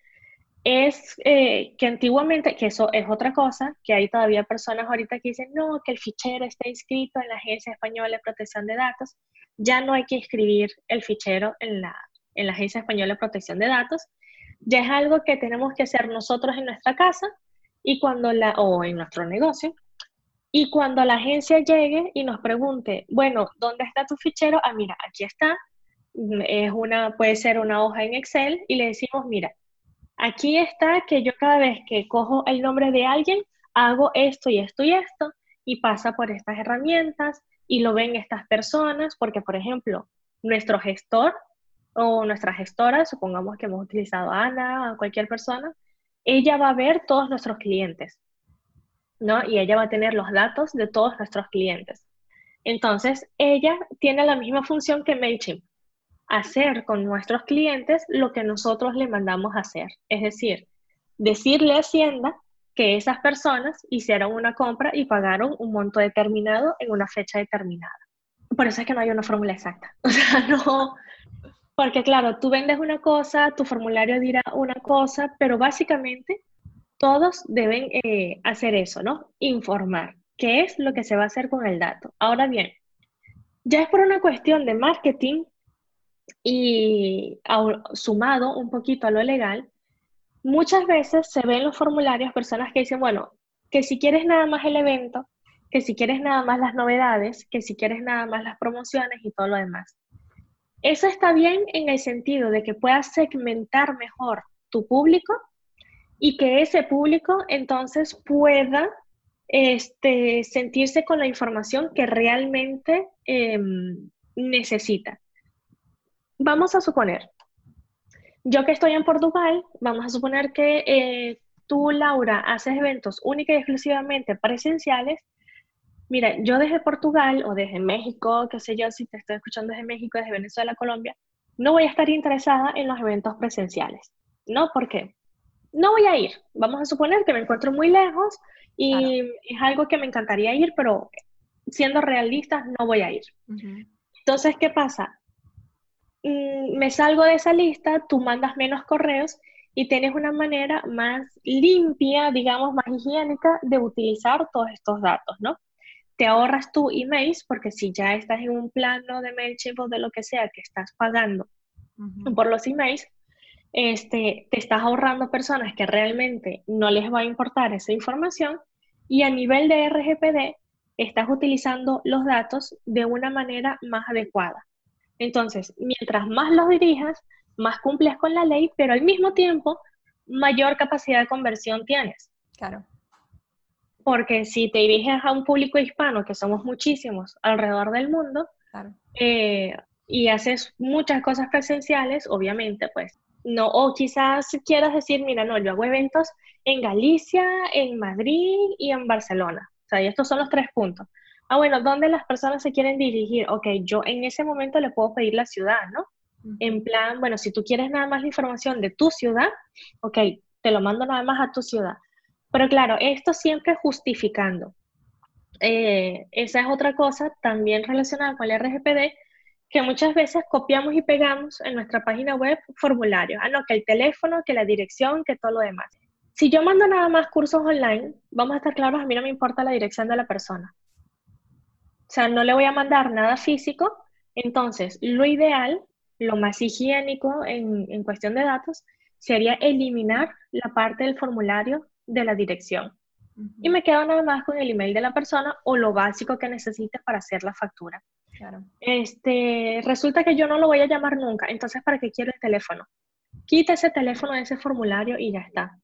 es eh, que antiguamente, que eso es otra cosa, que hay todavía personas ahorita que dicen, no, que el fichero está inscrito en la Agencia Española de Protección de Datos, ya no hay que inscribir el fichero en la, en la Agencia Española de Protección de Datos, ya es algo que tenemos que hacer nosotros en nuestra casa y cuando la, o en nuestro negocio. Y cuando la agencia llegue y nos pregunte, bueno, ¿dónde está tu fichero? Ah, mira, aquí está. Es una, puede ser una hoja en Excel y le decimos, mira, Aquí está que yo cada vez que cojo el nombre de alguien, hago esto y esto y esto, y pasa por estas herramientas y lo ven estas personas, porque por ejemplo, nuestro gestor o nuestra gestora, supongamos que hemos utilizado a Ana o cualquier persona, ella va a ver todos nuestros clientes, ¿no? Y ella va a tener los datos de todos nuestros clientes. Entonces, ella tiene la misma función que MailChimp, hacer con nuestros clientes lo que nosotros le mandamos hacer. Es decir, decirle a Hacienda que esas personas hicieron una compra y pagaron un monto determinado en una fecha determinada. Por eso es que no hay una fórmula exacta. O sea, no, porque claro, tú vendes una cosa, tu formulario dirá una cosa, pero básicamente todos deben eh, hacer eso, ¿no? Informar qué es lo que se va a hacer con el dato. Ahora bien, ya es por una cuestión de marketing y sumado un poquito a lo legal, muchas veces se ven en los formularios personas que dicen, bueno, que si quieres nada más el evento, que si quieres nada más las novedades, que si quieres nada más las promociones y todo lo demás. Eso está bien en el sentido de que puedas segmentar mejor tu público y que ese público entonces pueda este, sentirse con la información que realmente em, necesita. Vamos a suponer, yo que estoy en Portugal, vamos a suponer que eh, tú, Laura, haces eventos únicos y exclusivamente presenciales Mira, yo desde Portugal o desde México, qué sé yo, si te estoy escuchando desde México, desde Venezuela, Colombia, no voy a estar interesada en los eventos presenciales. ¿No? ¿Por qué? No voy a ir. Vamos a suponer que me encuentro muy lejos y es algo que me encantaría ir, pero siendo realistas, no voy a ir. Entonces, ¿qué pasa? Mm, me salgo de esa lista, tú mandas menos correos y tienes una manera más limpia, digamos, más higiénica de utilizar todos estos datos, ¿no? te ahorras tu emails, porque si ya estás en un plano de MailChimp o de lo que sea que estás pagando por los emails, este, te estás ahorrando personas que realmente no les va a importar esa información y a nivel de RGPD estás utilizando los datos de una manera más adecuada. Entonces, mientras más los dirijas, más cumples con la ley, pero al mismo tiempo, mayor capacidad de conversión tienes. Claro porque si te diriges a un público hispano, que somos muchísimos alrededor del mundo, eh, y haces muchas cosas presenciales, obviamente, pues no, o quizás quieras decir, mira, no, yo hago eventos en Galicia, en Madrid y en Barcelona. O sea, y estos son los tres puntos. Ah, bueno, ¿dónde las personas se quieren dirigir? Ok, yo en ese momento le puedo pedir la ciudad, ¿no? En plan, bueno, si tú quieres nada más la información de tu ciudad, ok, te lo mando nada más a tu ciudad. Pero claro, esto siempre justificando. Eh, esa es otra cosa también relacionada con el RGPD, que muchas veces copiamos y pegamos en nuestra página web formularios. Ah, no, que el teléfono, que la dirección, que todo lo demás. Si yo mando nada más cursos online, vamos a estar claros, a mí no me importa la dirección de la persona. O sea, no le voy a mandar nada físico. Entonces, lo ideal, lo más higiénico en, en cuestión de datos, sería eliminar la parte del formulario de la dirección. Y me quedo nada más con el email de la persona o lo básico que necesite para hacer la factura. Claro. Este, resulta que yo no lo voy a llamar nunca, entonces ¿para qué quiero el teléfono? Quita ese teléfono de ese formulario y ya está.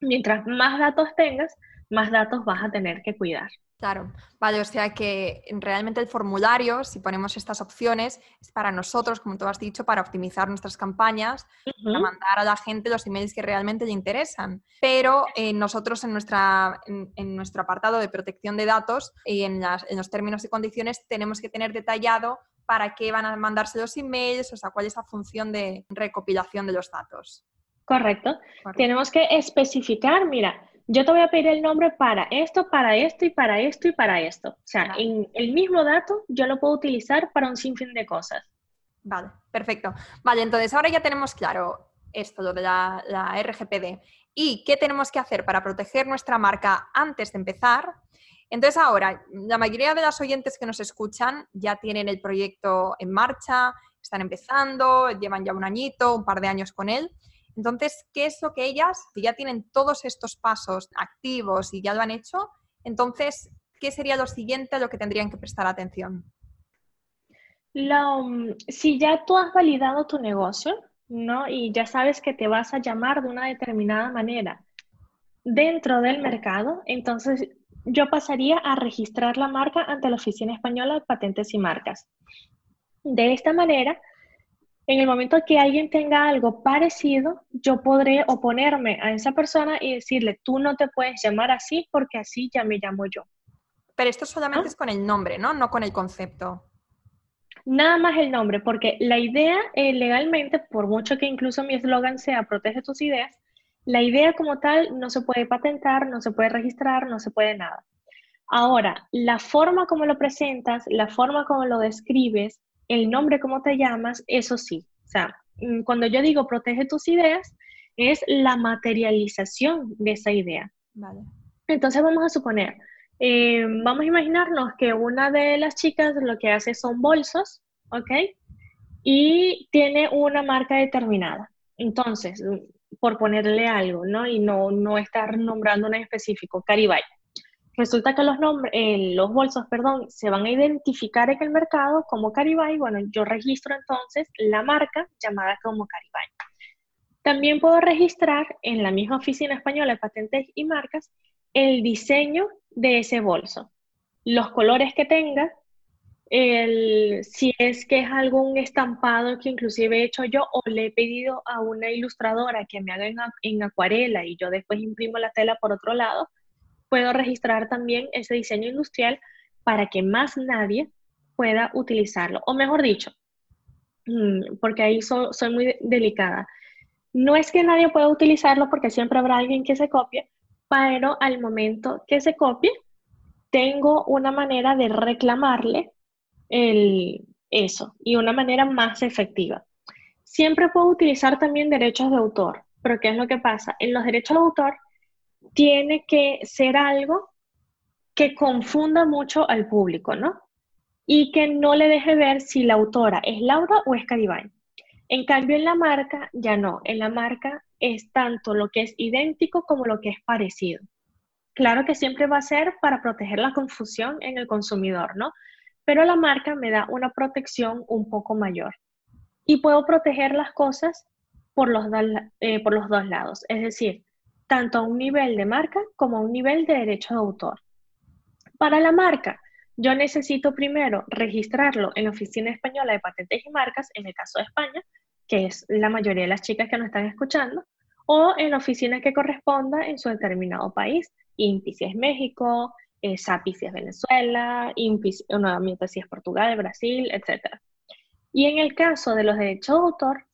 Mientras más datos tengas, más datos vas a tener que cuidar. Claro, vale, o sea que realmente el formulario, si ponemos estas opciones, es para nosotros, como tú has dicho, para optimizar nuestras campañas, para mandar a la gente los emails que realmente le interesan. Pero eh, nosotros en, nuestra, en, nuestro apartado de protección de datos y en, en los términos y condiciones tenemos que tener detallado para qué van a mandarse los emails, o sea, cuál es la función de recopilación de los datos. Correcto. Tenemos que especificar, mira, yo te voy a pedir el nombre para esto, para esto y para esto y para esto. O sea, en el mismo dato yo lo puedo utilizar para un sinfín de cosas. Vale, perfecto. Vale, entonces ahora ya tenemos claro esto, lo de la, la RGPD. ¿Y qué tenemos que hacer para proteger nuestra marca antes de empezar? Entonces ahora, la mayoría de las oyentes que nos escuchan ya tienen el proyecto en marcha, están empezando, llevan ya un añito, un par de años con él. Entonces, ¿qué es lo que ellas, que ya tienen todos estos pasos activos y ya lo han hecho, entonces, ¿qué sería lo siguiente a lo que tendrían que prestar atención? Mm, si ya tú has validado tu negocio, ¿no? Y ya sabes que te vas a llamar de una determinada manera dentro del mercado, entonces yo pasaría a registrar la marca ante la Oficina Española de Patentes y Marcas. De esta manera, en el momento que alguien tenga algo parecido, yo podré oponerme a esa persona y decirle, tú no te puedes llamar así porque así ya me llamo yo. Pero esto solamente es con el nombre, ¿no? No con el concepto. Nada más el nombre, porque la idea eh, legalmente, por mucho que incluso mi eslogan sea protege tus ideas, la idea como tal no se puede patentar, no se puede registrar, no se puede nada. Ahora, la forma como lo presentas, la forma como lo describes, el nombre como te llamas, eso sí. O sea, mm, cuando yo digo protege tus ideas, es la materialización de esa idea. Vale. Entonces vamos a suponer, eh, vamos a imaginarnos que una de las chicas lo que hace son bolsos, ¿ok? Y tiene una marca determinada. Entonces, por ponerle algo, ¿no? Y no, no estar nombrando una en específico, Caribay. Resulta que los, nombres, eh, los bolsos perdón, se van a identificar en el mercado como Caribay. Bueno, yo registro entonces la marca llamada como Caribay. También puedo registrar en la misma oficina española de patentes y marcas el diseño de ese bolso, los colores que tenga, el, si es que es algún estampado que inclusive he hecho yo o le he pedido a una ilustradora que me haga en, acuarela y yo después imprimo la tela por otro lado, puedo registrar también ese diseño industrial para que más nadie pueda utilizarlo. O mejor dicho, mm, porque ahí soy muy delicada. No es que nadie pueda utilizarlo porque siempre habrá alguien que se copie, pero al momento que se copie, tengo una manera de reclamarle el, eso y una manera más efectiva. Siempre puedo utilizar también derechos de autor, pero ¿qué es lo que pasa? En los derechos de autor tiene que ser algo que confunda mucho al público, ¿no? Y que no le deje ver si la autora es Laura o es Caribay. En cambio, en la marca ya no. En la marca es tanto lo que es idéntico como lo que es parecido. Claro que siempre va a ser para proteger la confusión en el consumidor, ¿no? pero la marca me da una protección un poco mayor. Y puedo proteger las cosas por los, eh, por los dos lados, es decir, tanto a un nivel de marca como a un nivel de derecho de autor. Para la marca, yo necesito primero registrarlo en la Oficina Española de Patentes y Marcas, en el caso de España, que es la mayoría de las chicas que nos están escuchando, o en la oficina que corresponda en su determinado país, INPI es México, eh, SAPI si es Venezuela, INPI nuevamente si es Portugal, Brasil, etc. Y en el caso de los derechos de autor,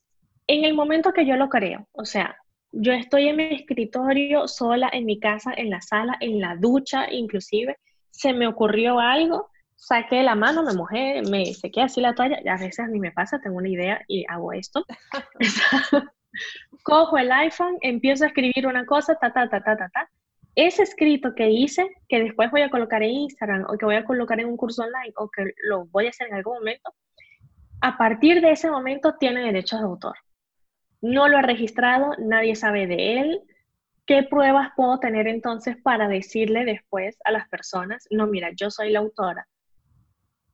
en el momento que yo lo creo, o sea, yo estoy en mi escritorio sola, en mi casa, en la sala, en la ducha, inclusive, se me ocurrió algo, saqué la mano, me mojé, me sequé así la toalla, a veces ni me pasa, tengo una idea y hago esto. Cojo el iPhone, empiezo a escribir una cosa, ta, ta, ta, ta, ta, ta, ese escrito que hice, que después voy a colocar en Instagram o que voy a colocar en un curso online o que lo voy a hacer en algún momento, a partir de ese momento tiene derechos de autor. No lo he registrado, nadie sabe de él. ¿Qué pruebas puedo tener entonces para decirle después a las personas, no, mira, yo soy la autora?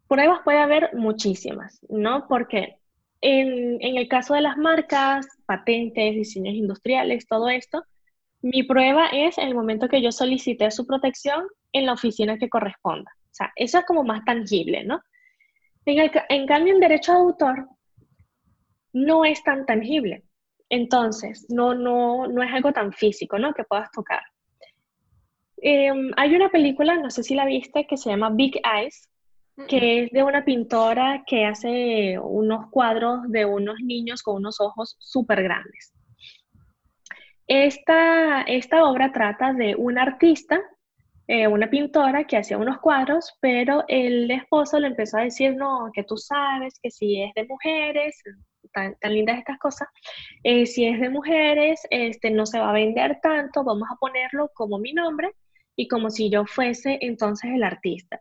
Pruebas puede haber muchísimas, ¿no? Porque en, en el caso de las marcas, patentes, diseños industriales, todo esto, mi prueba es el momento que yo solicité su protección en la oficina que corresponda. O sea, eso es como más tangible, ¿no? En, cambio, en derecho de autor no es tan tangible. Entonces, no, no, no es algo tan físico, ¿no? Que puedas tocar. Em, hay una película, no sé si la viste, que se llama Big Eyes, que es de una pintora que hace unos cuadros de unos niños con unos ojos súper grandes. Esta, esta obra trata de una artista, eh, una pintora que hacía unos cuadros, pero el esposo le empezó a decir, no, que tú sabes que si es de mujeres, tan, lindas estas cosas, eh, si es de mujeres, este, no se va a vender tanto, vamos a ponerlo como mi nombre y como si yo fuese entonces el artista.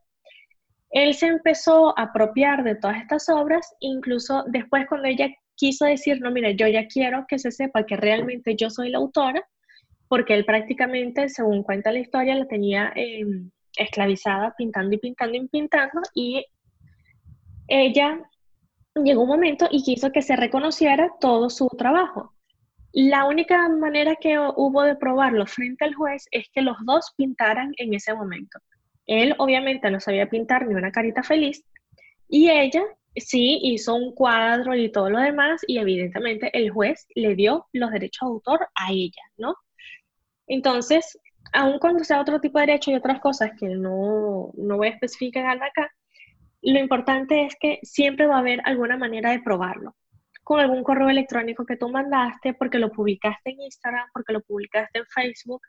Él se empezó a apropiar de todas estas obras, incluso después cuando ella quiso decir, no, mira, yo ya quiero que se sepa que realmente yo soy la autora, porque él prácticamente, según cuenta la historia, la tenía em, esclavizada pintando y pintando y pintando, y ella llegó un momento y quiso que se reconociera todo su trabajo. La única manera que hubo de probarlo frente al juez es que los dos pintaran en ese momento. Él obviamente no sabía pintar ni una carita feliz y ella sí hizo un cuadro y todo lo demás y evidentemente el juez le dio los derechos de autor a ella, ¿no? Entonces, aun cuando sea otro tipo de derecho y otras cosas que no, no voy a especificar acá, lo importante es que siempre va a haber alguna manera de probarlo. Con algún correo electrónico que tú mandaste, porque lo publicaste en Instagram, porque lo publicaste en Facebook.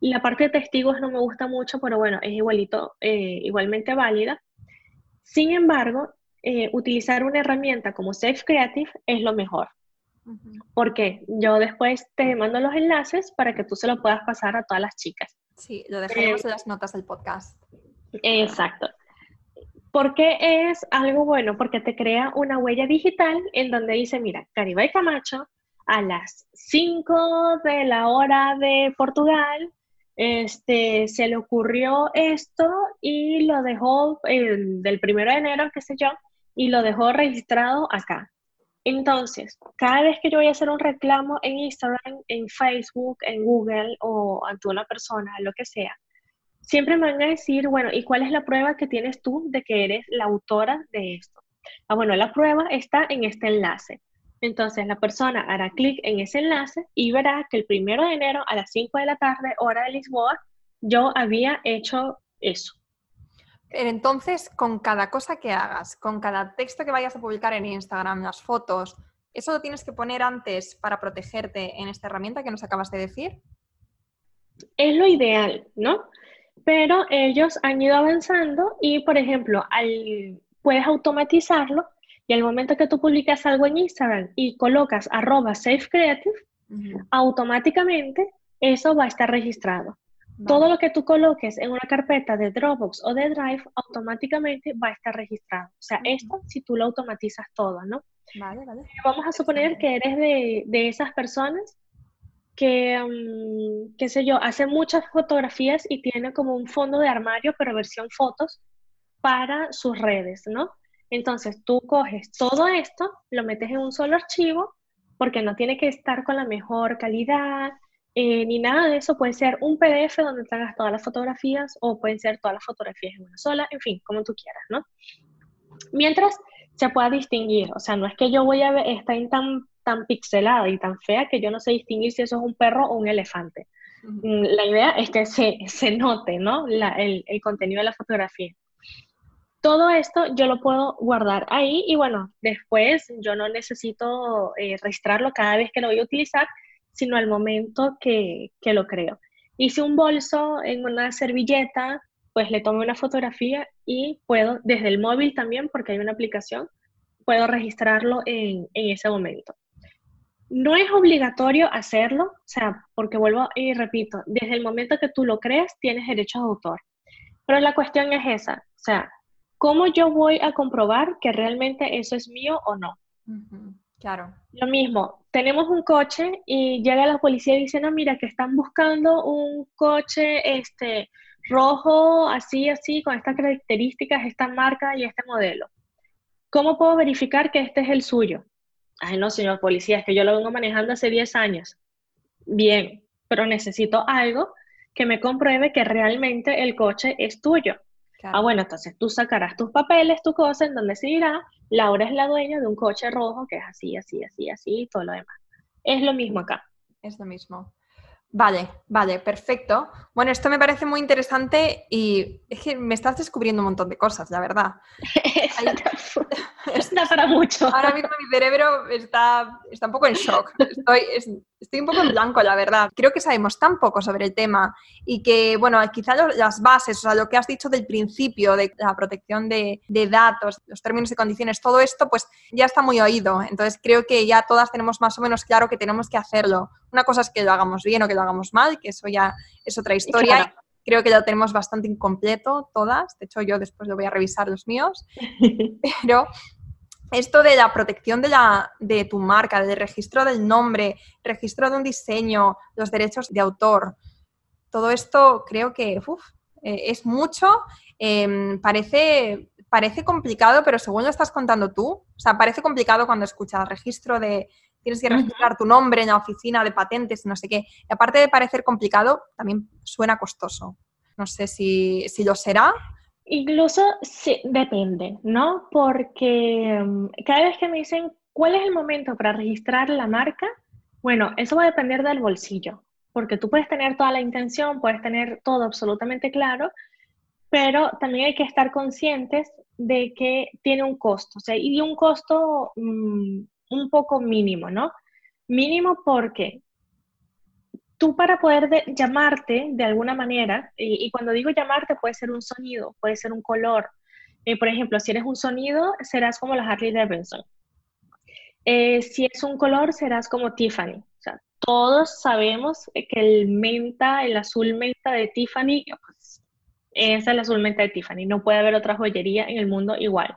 Y la parte de testigos no me gusta mucho, pero bueno, es igualito, eh, igualmente válida. Sin embargo, eh, utilizar una herramienta como Safe Creative es lo mejor. Porque yo después te mando los enlaces para que tú se lo puedas pasar a todas las chicas. Sí, lo dejaremos eh, en las notas del podcast. Exacto. ¿Por qué es algo bueno? Porque te crea una huella digital en donde dice, mira, Caribay Camacho a las 5 de la hora de Portugal, este, se le ocurrió esto y lo dejó el, del primero de enero, qué sé yo, y lo dejó registrado acá. Entonces, cada vez que yo voy a hacer un reclamo en Instagram, en Facebook, en Google o ante una persona, lo que sea, siempre me van a decir, bueno, ¿y cuál es la prueba que tienes tú de que eres la autora de esto? Ah, bueno, la prueba está en este enlace. Entonces la persona hará clic en ese enlace y verá que el primero de enero a las 5 de la tarde, hora de Lisboa, yo había hecho eso. Entonces, con cada cosa que hagas, con cada texto que vayas a publicar en Instagram, las fotos, ¿eso lo tienes que poner antes para protegerte en esta herramienta que nos acabas de decir? Es lo ideal, ¿no? Pero ellos han ido avanzando y, por ejemplo, al, puedes automatizarlo y al momento que tú publicas algo en Instagram y colocas arroba safecreative, automáticamente eso va a estar registrado. Todo lo que tú coloques en una carpeta de Dropbox o de Drive, automáticamente va a estar registrado. O sea, esto si tú lo automatizas todo, ¿no? Vale, vale. Vamos a suponer que eres de, de esas personas que, mm, qué sé yo, hace muchas fotografías y tiene como un fondo de armario, pero versión fotos, para sus redes, ¿no? Entonces tú coges todo esto, lo metes en un solo archivo, porque no tiene que estar con la mejor calidad, eh, ni nada de eso. Puede ser un PDF donde tengas todas las fotografías o pueden ser todas las fotografías en una sola, en fin, como tú quieras, ¿no? Mientras se pueda distinguir, o sea, no es que yo voy a ver, está en tan tan pixelada y tan fea que yo no sé distinguir si eso es un perro o un elefante. Mm, la idea es que se, se note, ¿no? el, el, contenido de la fotografía. Todo esto yo lo puedo guardar ahí y bueno, después yo no necesito eh, registrarlo cada vez que lo voy a utilizar, sino al momento que, que lo creo. Hice un bolso en una servilleta, pues le tomo una fotografía y puedo, desde el móvil también, porque hay una aplicación, puedo registrarlo en, en ese momento. No es obligatorio hacerlo, o sea, porque vuelvo y repito, desde el momento que tú lo creas, tienes derechos de autor. Pero la cuestión es esa, o sea, ¿cómo yo voy a comprobar que realmente eso es mío o no? Claro. Lo mismo, tenemos un coche y llega la policía no, mira, que están buscando un coche este, rojo, así, así, con estas características, esta marca y este modelo. ¿Cómo puedo verificar que este es el suyo? Ay, no, señor policía, es que yo lo vengo manejando hace 10 años. Bien, pero necesito algo que me compruebe que realmente el coche es tuyo. Ah, bueno, entonces tú sacarás tus papeles, tu cosa, en donde se dirá, Laura es la dueña de un coche rojo que es así, así, así, así, y todo lo demás. Es lo mismo acá. Es lo mismo. Vale, vale, perfecto. Bueno, esto me parece muy interesante y es que me estás descubriendo un montón de cosas, la verdad. está para mucho. Ahora mismo mi cerebro está, está un poco en shock. Estoy, estoy un poco en blanco, la verdad. Creo que sabemos tan poco sobre el tema y que, bueno, quizás las bases, o sea, lo que has dicho del principio de la protección de, de datos, los términos y condiciones, todo esto, pues ya está muy oído. Entonces creo que ya todas tenemos más o menos claro que tenemos que hacerlo. Una cosa es que lo hagamos bien o que lo hagamos mal, que eso ya es otra historia. Creo que lo tenemos bastante incompleto todas. De hecho, yo después lo voy a revisar los míos. Pero esto de la protección de, la, de tu marca, del registro del nombre, registro de un diseño, los derechos de autor, todo esto creo que eh, es mucho. Em, parece, parece complicado, pero según lo estás contando tú, o sea, parece complicado cuando escuchas registro de, tienes que registrar tu nombre en la oficina de patentes, no sé qué. Y aparte de parecer complicado, también suena costoso. No sé si, si lo será. Incluso sí, depende, ¿no? Porque mm, cada vez que me dicen cuál es el momento para registrar la marca, bueno, eso va a depender del bolsillo, porque tú puedes tener toda la intención, puedes tener todo absolutamente claro, pero también hay que estar conscientes de que tiene un costo, o sea, y un costo mm, un poco mínimo, ¿no? Mínimo porque tú para poder llamarte de alguna manera, y, cuando digo llamarte puede ser un sonido, puede ser un color. Eh, por ejemplo, si eres un sonido, serás como la Harley Davidson. Eh, si es un color, serás como Tiffany. Todos sabemos que el menta, el azul menta de Tiffany, pues, es el azul menta de Tiffany. No puede haber otra joyería en el mundo igual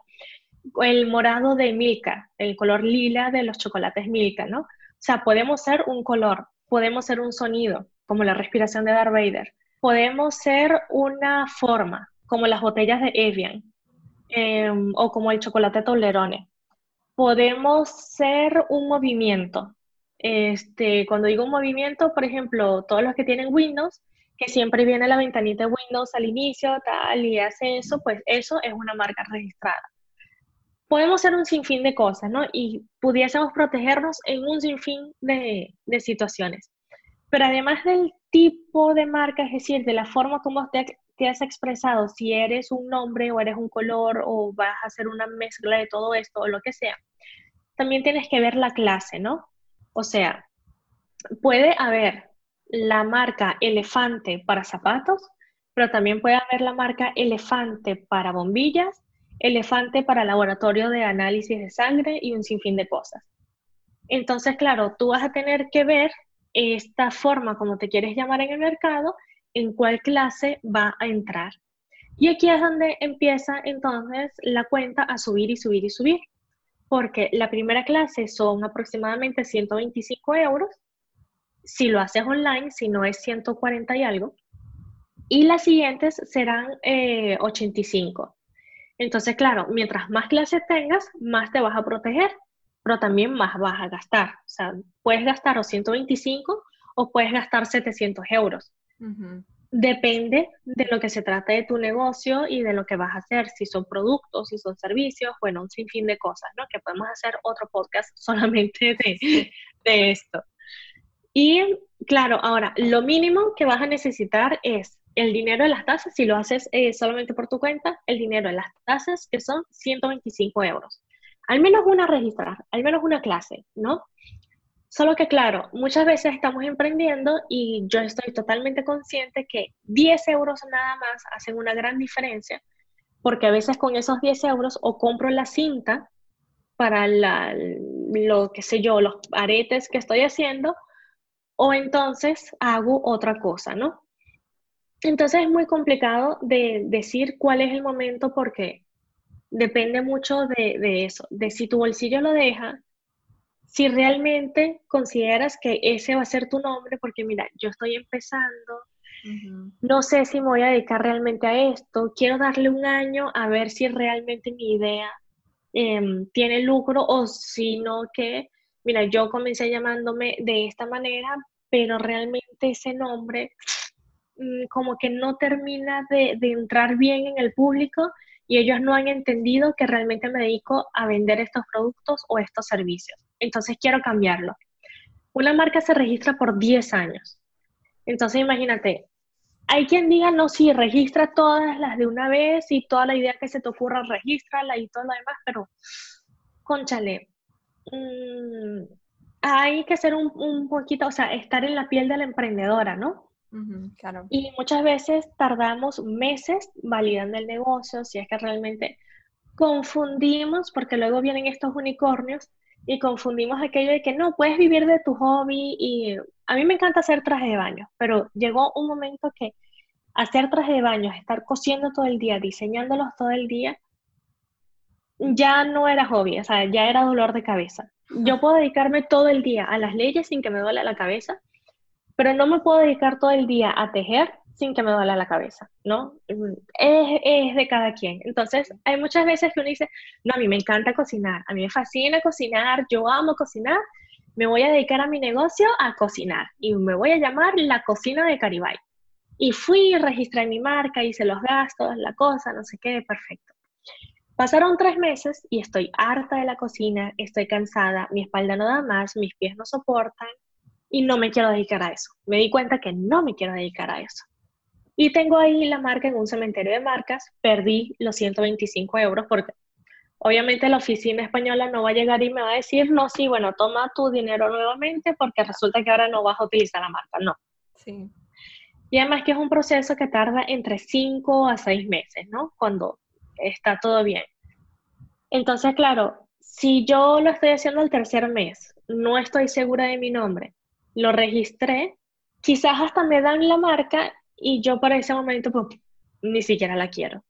el morado de Milka, el color lila de los chocolates Milka, ¿no? O sea, podemos ser un color, podemos ser un sonido, como la respiración de Darth Vader, podemos ser una forma, como las botellas de Evian, em, o como el chocolate Toblerone. Podemos ser un movimiento. Este, cuando digo un movimiento, por ejemplo, todos los que tienen Windows, que siempre viene la ventanita de Windows al inicio, tal, y hace eso, pues eso es una marca registrada podemos hacer un sinfín de cosas, ¿no? Y pudiésemos protegernos en un sinfín de, de situaciones. Pero además del tipo de marca, es decir, de la forma como te, te, has expresado, si eres un nombre o eres un color o vas a hacer una mezcla de todo esto o lo que sea, también tienes que ver la clase, ¿no? O sea, puede haber la marca elefante para zapatos, pero también puede haber la marca elefante para bombillas elefante para laboratorio de análisis de sangre y un sinfín de cosas. Entonces, claro, tú vas a tener que ver esta forma como te quieres llamar en el mercado, en cuál clase va a entrar. Y aquí es donde empieza entonces la cuenta a subir y subir y subir, porque la primera clase son aproximadamente 125 euros, si lo haces online, si no es 140 y algo, y las siguientes serán 85. Entonces, claro, mientras más clases tengas, más te vas a proteger, pero también más vas a gastar. O sea, puedes gastar o 125 o puedes gastar 700 euros. Depende de lo que se trate de tu negocio y de lo que vas a hacer, si son productos, si son servicios, bueno, un sinfín de cosas, ¿no? Que podemos hacer otro podcast solamente de, de esto. Y claro, ahora, lo mínimo que vas a necesitar es el dinero de las tasas, si lo haces eh, solamente por tu cuenta, el dinero de las tasas, que son 125 euros. Al menos una registrar, al menos una clase, ¿no? Solo que claro, muchas veces estamos emprendiendo y yo estoy totalmente consciente que 10 euros nada más hacen una gran diferencia, porque a veces con esos 10 euros o compro la cinta para la, lo que sé yo, los aretes que estoy haciendo, o entonces hago otra cosa, ¿no? Entonces es muy complicado de decir cuál es el momento porque depende mucho de, eso, de si tu bolsillo lo deja, si realmente consideras que ese va a ser tu nombre, porque mira, yo estoy empezando, no sé si me voy a dedicar realmente a esto, quiero darle un año a ver si realmente mi idea em, tiene lucro o si no que, mira, yo comencé llamándome de esta manera, pero realmente ese nombre como que no termina de, entrar bien en el público y ellos no han entendido que realmente me dedico a vender estos productos o estos servicios. Entonces quiero cambiarlo. Una marca se registra por 10 años. Entonces imagínate, hay quien diga, no, sí, registra todas las de una vez y toda la idea que se te ocurra, regístrala y todo lo demás, pero, conchale, mm, hay que ser un, un poquito, o sea, estar en la piel de la emprendedora, ¿no? Y muchas veces tardamos meses validando el negocio, si es que realmente confundimos, porque luego vienen estos unicornios y confundimos aquello de que no, puedes vivir de tu hobby y a mí me encanta hacer traje de baño, pero llegó un momento que hacer traje de baño, estar cosiendo todo el día, diseñándolos todo el día, ya no era hobby, o sea, ya era dolor de cabeza. Yo puedo dedicarme todo el día a las leyes sin que me duele la cabeza, pero no me puedo dedicar todo el día a tejer sin que me duela la cabeza, ¿no? Es, es, de cada quien. Entonces, hay muchas veces que uno dice, no, a mí me encanta cocinar, a mí me fascina cocinar, yo amo cocinar, me voy a dedicar a mi negocio a cocinar y me voy a llamar la cocina de Caribay. Y fui, registré mi marca, hice los gastos, la cosa, no sé qué, perfecto. Pasaron tres meses y estoy harta de la cocina, estoy cansada, mi espalda no da más, mis pies no soportan y no me quiero dedicar a eso. Me di cuenta que no me quiero dedicar a eso. Y tengo ahí la marca en un cementerio de marcas, perdí los 125 euros porque obviamente la oficina española no va a llegar y me va a decir, no, sí, bueno, toma tu dinero nuevamente porque resulta que ahora no vas a utilizar la marca, no. Sí. Y además que es un proceso que tarda entre 5 a 6 meses, ¿no? Cuando está todo bien. Entonces, claro, si yo lo estoy haciendo el tercer mes, no estoy segura de mi nombre, lo registré, quizás hasta me dan la marca y yo para ese momento pues ni siquiera la quiero.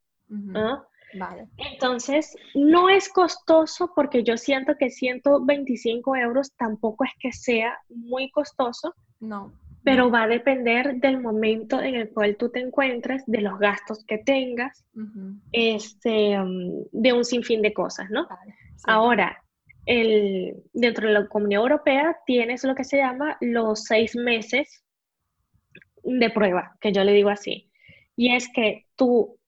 Vale. Entonces, no es costoso porque yo siento que 125 euros tampoco es que sea muy costoso. No. Pero va a depender del momento en el cual tú te encuentres, de los gastos que tengas, este, um, de un sinfín de cosas, ¿no? Ahora, el, dentro de la Comunidad Europea tienes lo que se llama los seis meses de prueba, que yo le digo así. Y es que tú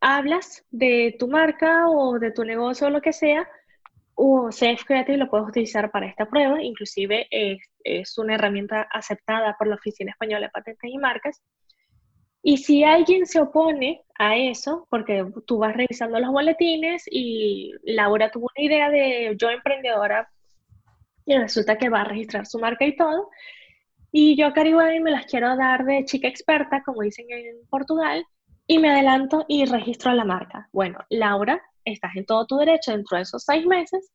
hablas de tu marca o de tu negocio o lo que sea, o Safe Creative lo puedes utilizar para esta prueba, inclusive es, es, una herramienta aceptada por la Oficina Española de Patentes y Marcas. Y si alguien se opone a eso, porque tú vas revisando los boletines y Laura tuvo una idea de yo emprendedora y resulta que va a registrar su marca y todo, y yo a me las quiero dar de chica experta, como dicen en Portugal, y me adelanto y registro la marca. Bueno, Laura, estás en todo tu derecho dentro de esos seis meses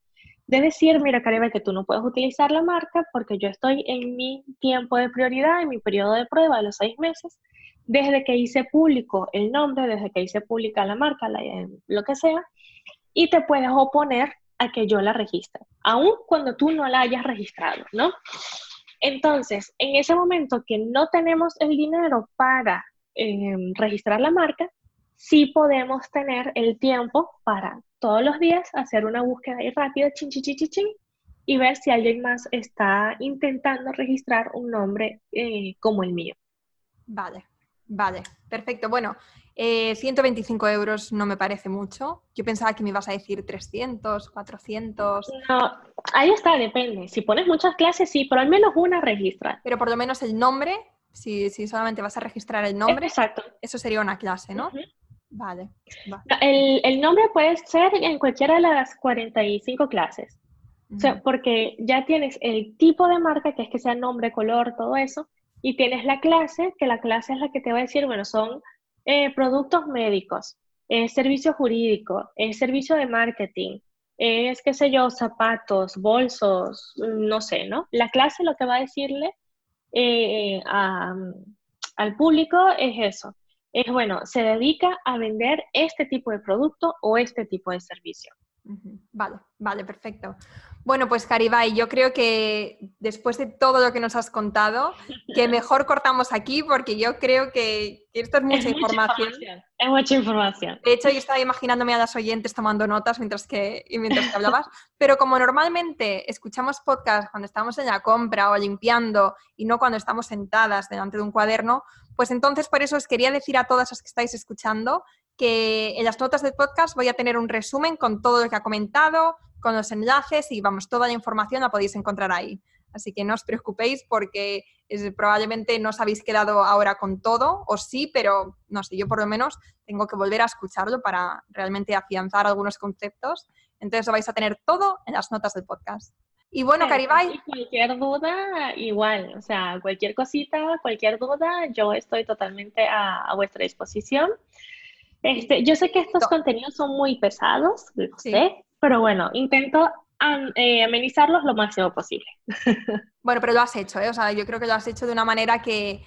de decir, mira Caribe, que tú no puedes utilizar la marca porque yo estoy en mi tiempo de prioridad, en mi periodo de prueba de los seis meses, desde que hice público el nombre, desde que hice pública la marca, lo que sea, y te puedes oponer a que yo la registre, aun cuando tú no la hayas registrado, ¿no? Entonces, en ese momento que no tenemos el dinero para em, registrar la marca, sí podemos tener el tiempo para todos los días hacer una búsqueda ahí rápida, chin, chin, chin, chin, y ver si alguien más está intentando registrar un nombre eh, como el mío. Vale, vale, perfecto. Bueno, 125 eh, euros no me parece mucho. Yo pensaba que me ibas a decir 300, 400. No, ahí está, depende. Si pones muchas clases, sí, pero al menos una registra. Pero por lo menos el nombre, si, si solamente vas a registrar el nombre, Exacto. eso sería una clase, ¿no? Vale. el, el, nombre puede ser en cualquiera de las 45 clases. O sea, porque ya tienes el tipo de marca, que es que sea nombre, color, todo eso, y tienes la clase, que la clase es la que te va a decir, bueno, son eh, productos médicos, servicio jurídico, servicio de marketing, es, qué sé yo, zapatos, bolsos, no sé, ¿no? La clase lo que va a decirle eh, al público es eso. Es bueno, se dedica a vender este tipo de producto o este tipo de servicio. Vale, vale, perfecto. Bueno, pues Caribay, yo creo que después de todo lo que nos has contado, que mejor cortamos aquí porque yo creo que, esto es mucha, información. Es mucha información. De hecho, yo estaba imaginándome a las oyentes tomando notas mientras que, mientras que hablabas, pero como normalmente escuchamos podcast cuando estamos en la compra o limpiando y no cuando estamos sentadas delante de un cuaderno, pues entonces por eso os quería decir a todas las que estáis escuchando que en las notas del podcast voy a tener un resumen con todo lo que ha comentado, con los enlaces y vamos, toda la información la podéis encontrar ahí. Así que no os preocupéis porque probablemente no os habéis quedado ahora con todo, o sí, pero no sé, yo por lo menos tengo que volver a escucharlo para realmente afianzar algunos conceptos. Entonces lo vais a tener todo en las notas del podcast. Y bueno, Caribay. Cualquier duda, igual, o sea, cualquier cosita, cualquier duda, yo estoy totalmente a, vuestra disposición. Este, yo sé que estos contenidos son muy pesados, sé, pero bueno, intento eh, amenizarlos lo máximo posible. Bueno, pero lo has hecho, ¿eh? O sea, yo creo que lo has hecho de una manera que,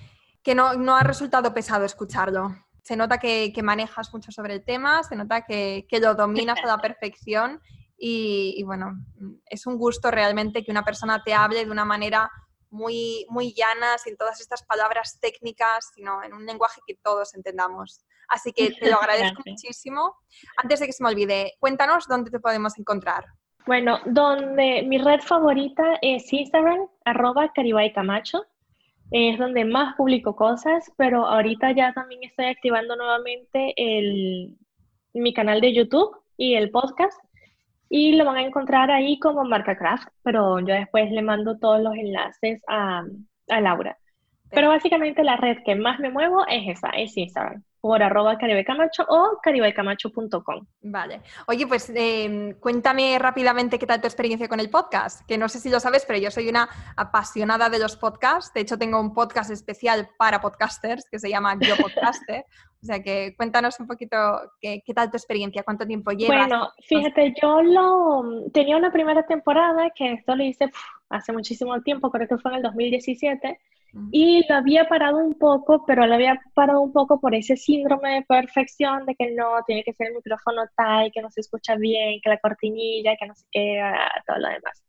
no, ha resultado pesado escucharlo. Se nota que, manejas mucho sobre el tema, se nota que, lo dominas a la perfección y, bueno, es un gusto realmente que una persona te hable de una manera muy, muy llana, sin todas estas palabras técnicas, sino en un lenguaje que todos entendamos. Así que te lo agradezco muchísimo. Antes de que se me olvide, cuéntanos dónde te podemos encontrar. Bueno, donde mi red favorita es Instagram, arroba Caribay Camacho. Es donde más publico cosas, pero ahorita ya también estoy activando nuevamente el, mi canal de YouTube y el podcast. Y lo van a encontrar ahí como Marca Craft, pero yo después le mando todos los enlaces a, a Laura. Pero básicamente la red que más me muevo es esa, es Instagram por arroba caribecamacho o caribecamacho.com. Vale. Oye, pues em, cuéntame rápidamente qué tal tu experiencia con el podcast, que no sé si lo sabes, pero yo soy una apasionada de los podcasts. De hecho, tengo un podcast especial para podcasters que se llama Yo Podcaster. o sea que cuéntanos un poquito qué, qué, tal tu experiencia, cuánto tiempo llevas. Bueno, fíjate, yo lo tenía una primera temporada que esto lo hice hace muchísimo tiempo, creo que fue en el 2017 y lo había parado un poco, pero lo había parado un poco por ese síndrome de perfección de que no, tiene que ser el micrófono tal, que no se escucha bien, que la cortinilla, que no sé qué, ah, todo lo demás.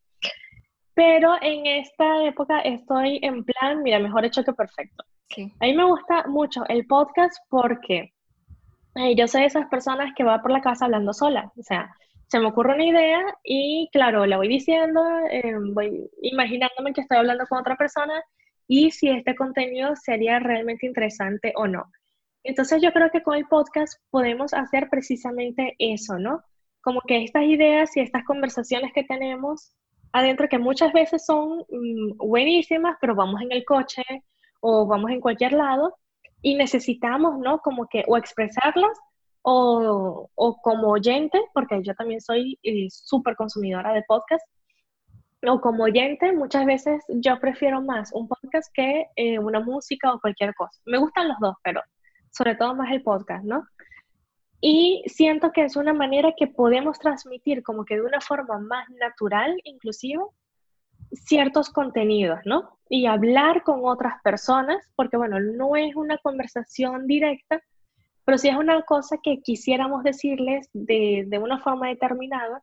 Pero en esta época estoy en plan, mira, mejor hecho que perfecto. A mí me gusta mucho el podcast porque eh, yo soy de esas personas que va por la casa hablando sola. O sea, se me ocurre una idea y claro, la voy diciendo, eh, voy imaginándome que estoy hablando con otra persona y si este contenido sería realmente interesante o no. Entonces yo creo que con el podcast podemos hacer precisamente eso, ¿no? Como que estas ideas y estas conversaciones que tenemos adentro, que muchas veces son mm, buenísimas, pero vamos en el coche o vamos en cualquier lado y necesitamos, ¿no? Como que o expresarlas o, o como oyente, porque yo también soy eh, súper consumidora de podcast, o como oyente, muchas veces yo prefiero más un podcast que eh, una música o cualquier cosa. Me gustan los dos, pero sobre todo más el podcast, ¿no? Y siento que es una manera que podemos transmitir como que de una forma más natural, inclusive, ciertos contenidos, ¿no? Y hablar con otras personas, porque bueno, no es una conversación directa, pero sí es una cosa que quisiéramos decirles de, de una forma determinada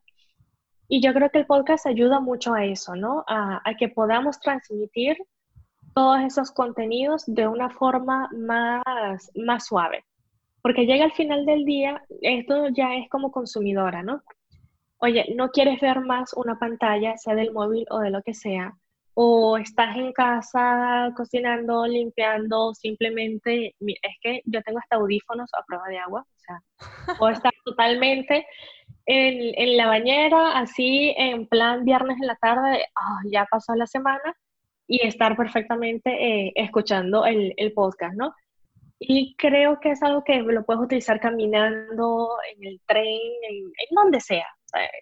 y yo creo que el podcast ayuda mucho a eso, ¿no? A, que podamos transmitir todos esos contenidos de una forma más, más suave. Porque llega al final del día, esto ya es como consumidora, ¿no? Oye, no quieres ver más una pantalla, sea del móvil o de lo que sea, o estás en casa cocinando, limpiando, simplemente, es que yo tengo hasta audífonos a prueba de agua, o sea, estar totalmente en, en, la bañera, así en plan viernes en la tarde, ah, ya pasó la semana, y estar perfectamente eh, escuchando el, el, podcast, ¿no? Y creo que es algo que lo puedes utilizar caminando, en el tren, en, donde sea.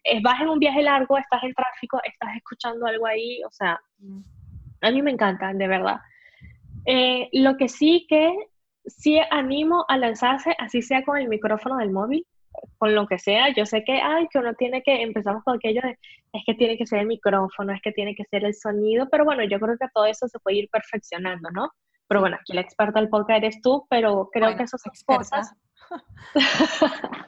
es, vas en un viaje largo, estás en tráfico, estás escuchando algo ahí, o sea, a mí me encanta, de verdad. Eh, lo que sí que sí animo a lanzarse, así sea con el micrófono del móvil, con lo que sea, yo sé que, ay, que uno tiene que, empezamos con aquello de, es que tiene que ser el micrófono, es que tiene que ser el sonido, pero bueno, yo creo que todo eso se puede ir perfeccionando, ¿no? Pero bueno, aquí la experta del podcast eres tú, pero creo que eso son cosas.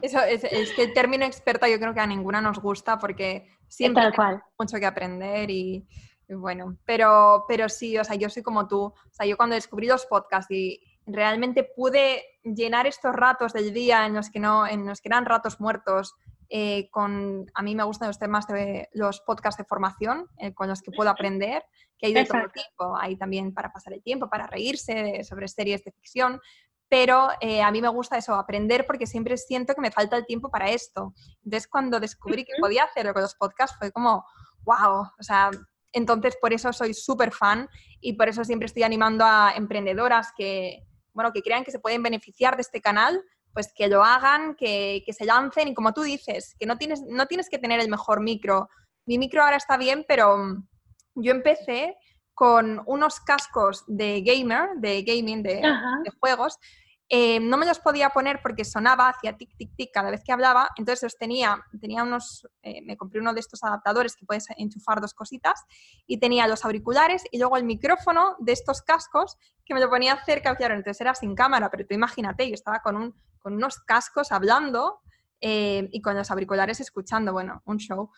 Eso es, que el término experta yo creo que a ninguna nos gusta porque siempre hay mucho que aprender y, y, bueno, pero, pero sí, o sea, yo soy como tú, o sea, yo cuando descubrí los podcasts y, realmente pude llenar estos ratos del día en los que, no, en los que eran ratos muertos eh, con, a mí me gustan los temas de los podcasts de formación eh, con los que puedo aprender, que hay de todo tipo, hay también para pasar el tiempo, para reírse sobre series de ficción, pero eh, a mí me gusta eso, aprender porque siempre siento que me falta el tiempo para esto. Entonces cuando descubrí que podía hacerlo con los podcasts fue como, wow, o sea, entonces por eso soy súper fan y por eso siempre estoy animando a emprendedoras que, bueno, que crean que se pueden beneficiar de este canal, pues que lo hagan, que, se lancen y como tú dices, que no tienes, no tienes que tener el mejor micro. Mi micro ahora está bien, pero mm, yo empecé con unos cascos de gamer, de gaming, de, de juegos, eh, no me los podía poner porque sonaba, hacía tic, tic, tic cada vez que hablaba, entonces los tenía, tenía unos, eh, me compré uno de estos adaptadores que puedes enchufar dos cositas y tenía los auriculares y luego el micrófono de estos cascos que me lo ponía cerca, claro, entonces era sin cámara, pero tú imagínate, yo estaba con, un, con unos cascos hablando eh, y con los auriculares escuchando, bueno, un show,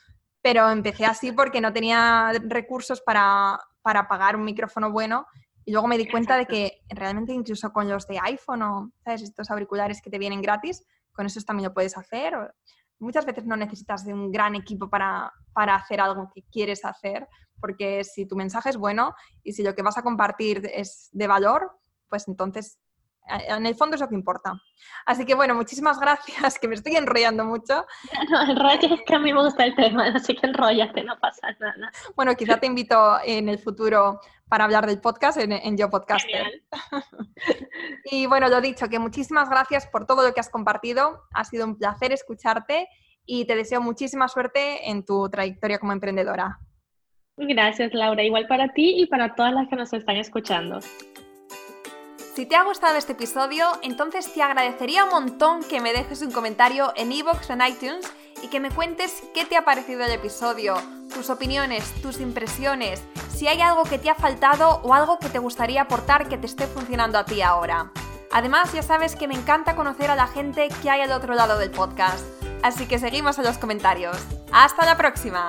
pero empecé así porque no tenía recursos para, para pagar un micrófono bueno. Y luego me di cuenta de que realmente incluso con los de iPhone o, ¿sabes? Estos auriculares que te vienen gratis, con esos también lo puedes hacer. Muchas veces no necesitas de un gran equipo para, para hacer algo que quieres hacer, porque si tu mensaje es bueno y si lo que vas a compartir es de valor, pues entonces en el fondo es lo que importa. Así que bueno, muchísimas gracias, que me estoy enrollando mucho. No, enrolla es que a mí me gusta el tema, así que enrollate, no pasa nada. Bueno, quizá te invito en el futuro para hablar del podcast en, en Yo Podcaster. y bueno, lo dicho, que muchísimas gracias por todo lo que has compartido. Ha sido un placer escucharte y te deseo muchísima suerte en tu trayectoria como emprendedora. Gracias, Laura. Igual para ti y para todas las que nos están escuchando. Si te ha gustado este episodio, entonces te agradecería un montón que me dejes un comentario en iVoox o en iTunes y que me cuentes qué te ha parecido el episodio, tus opiniones, tus impresiones, si hay algo que te ha faltado o algo que te gustaría aportar que te esté funcionando a ti ahora. Además, ya sabes que me encanta conocer a la gente que hay al otro lado del podcast, así que seguimos en los comentarios. ¡Hasta la próxima!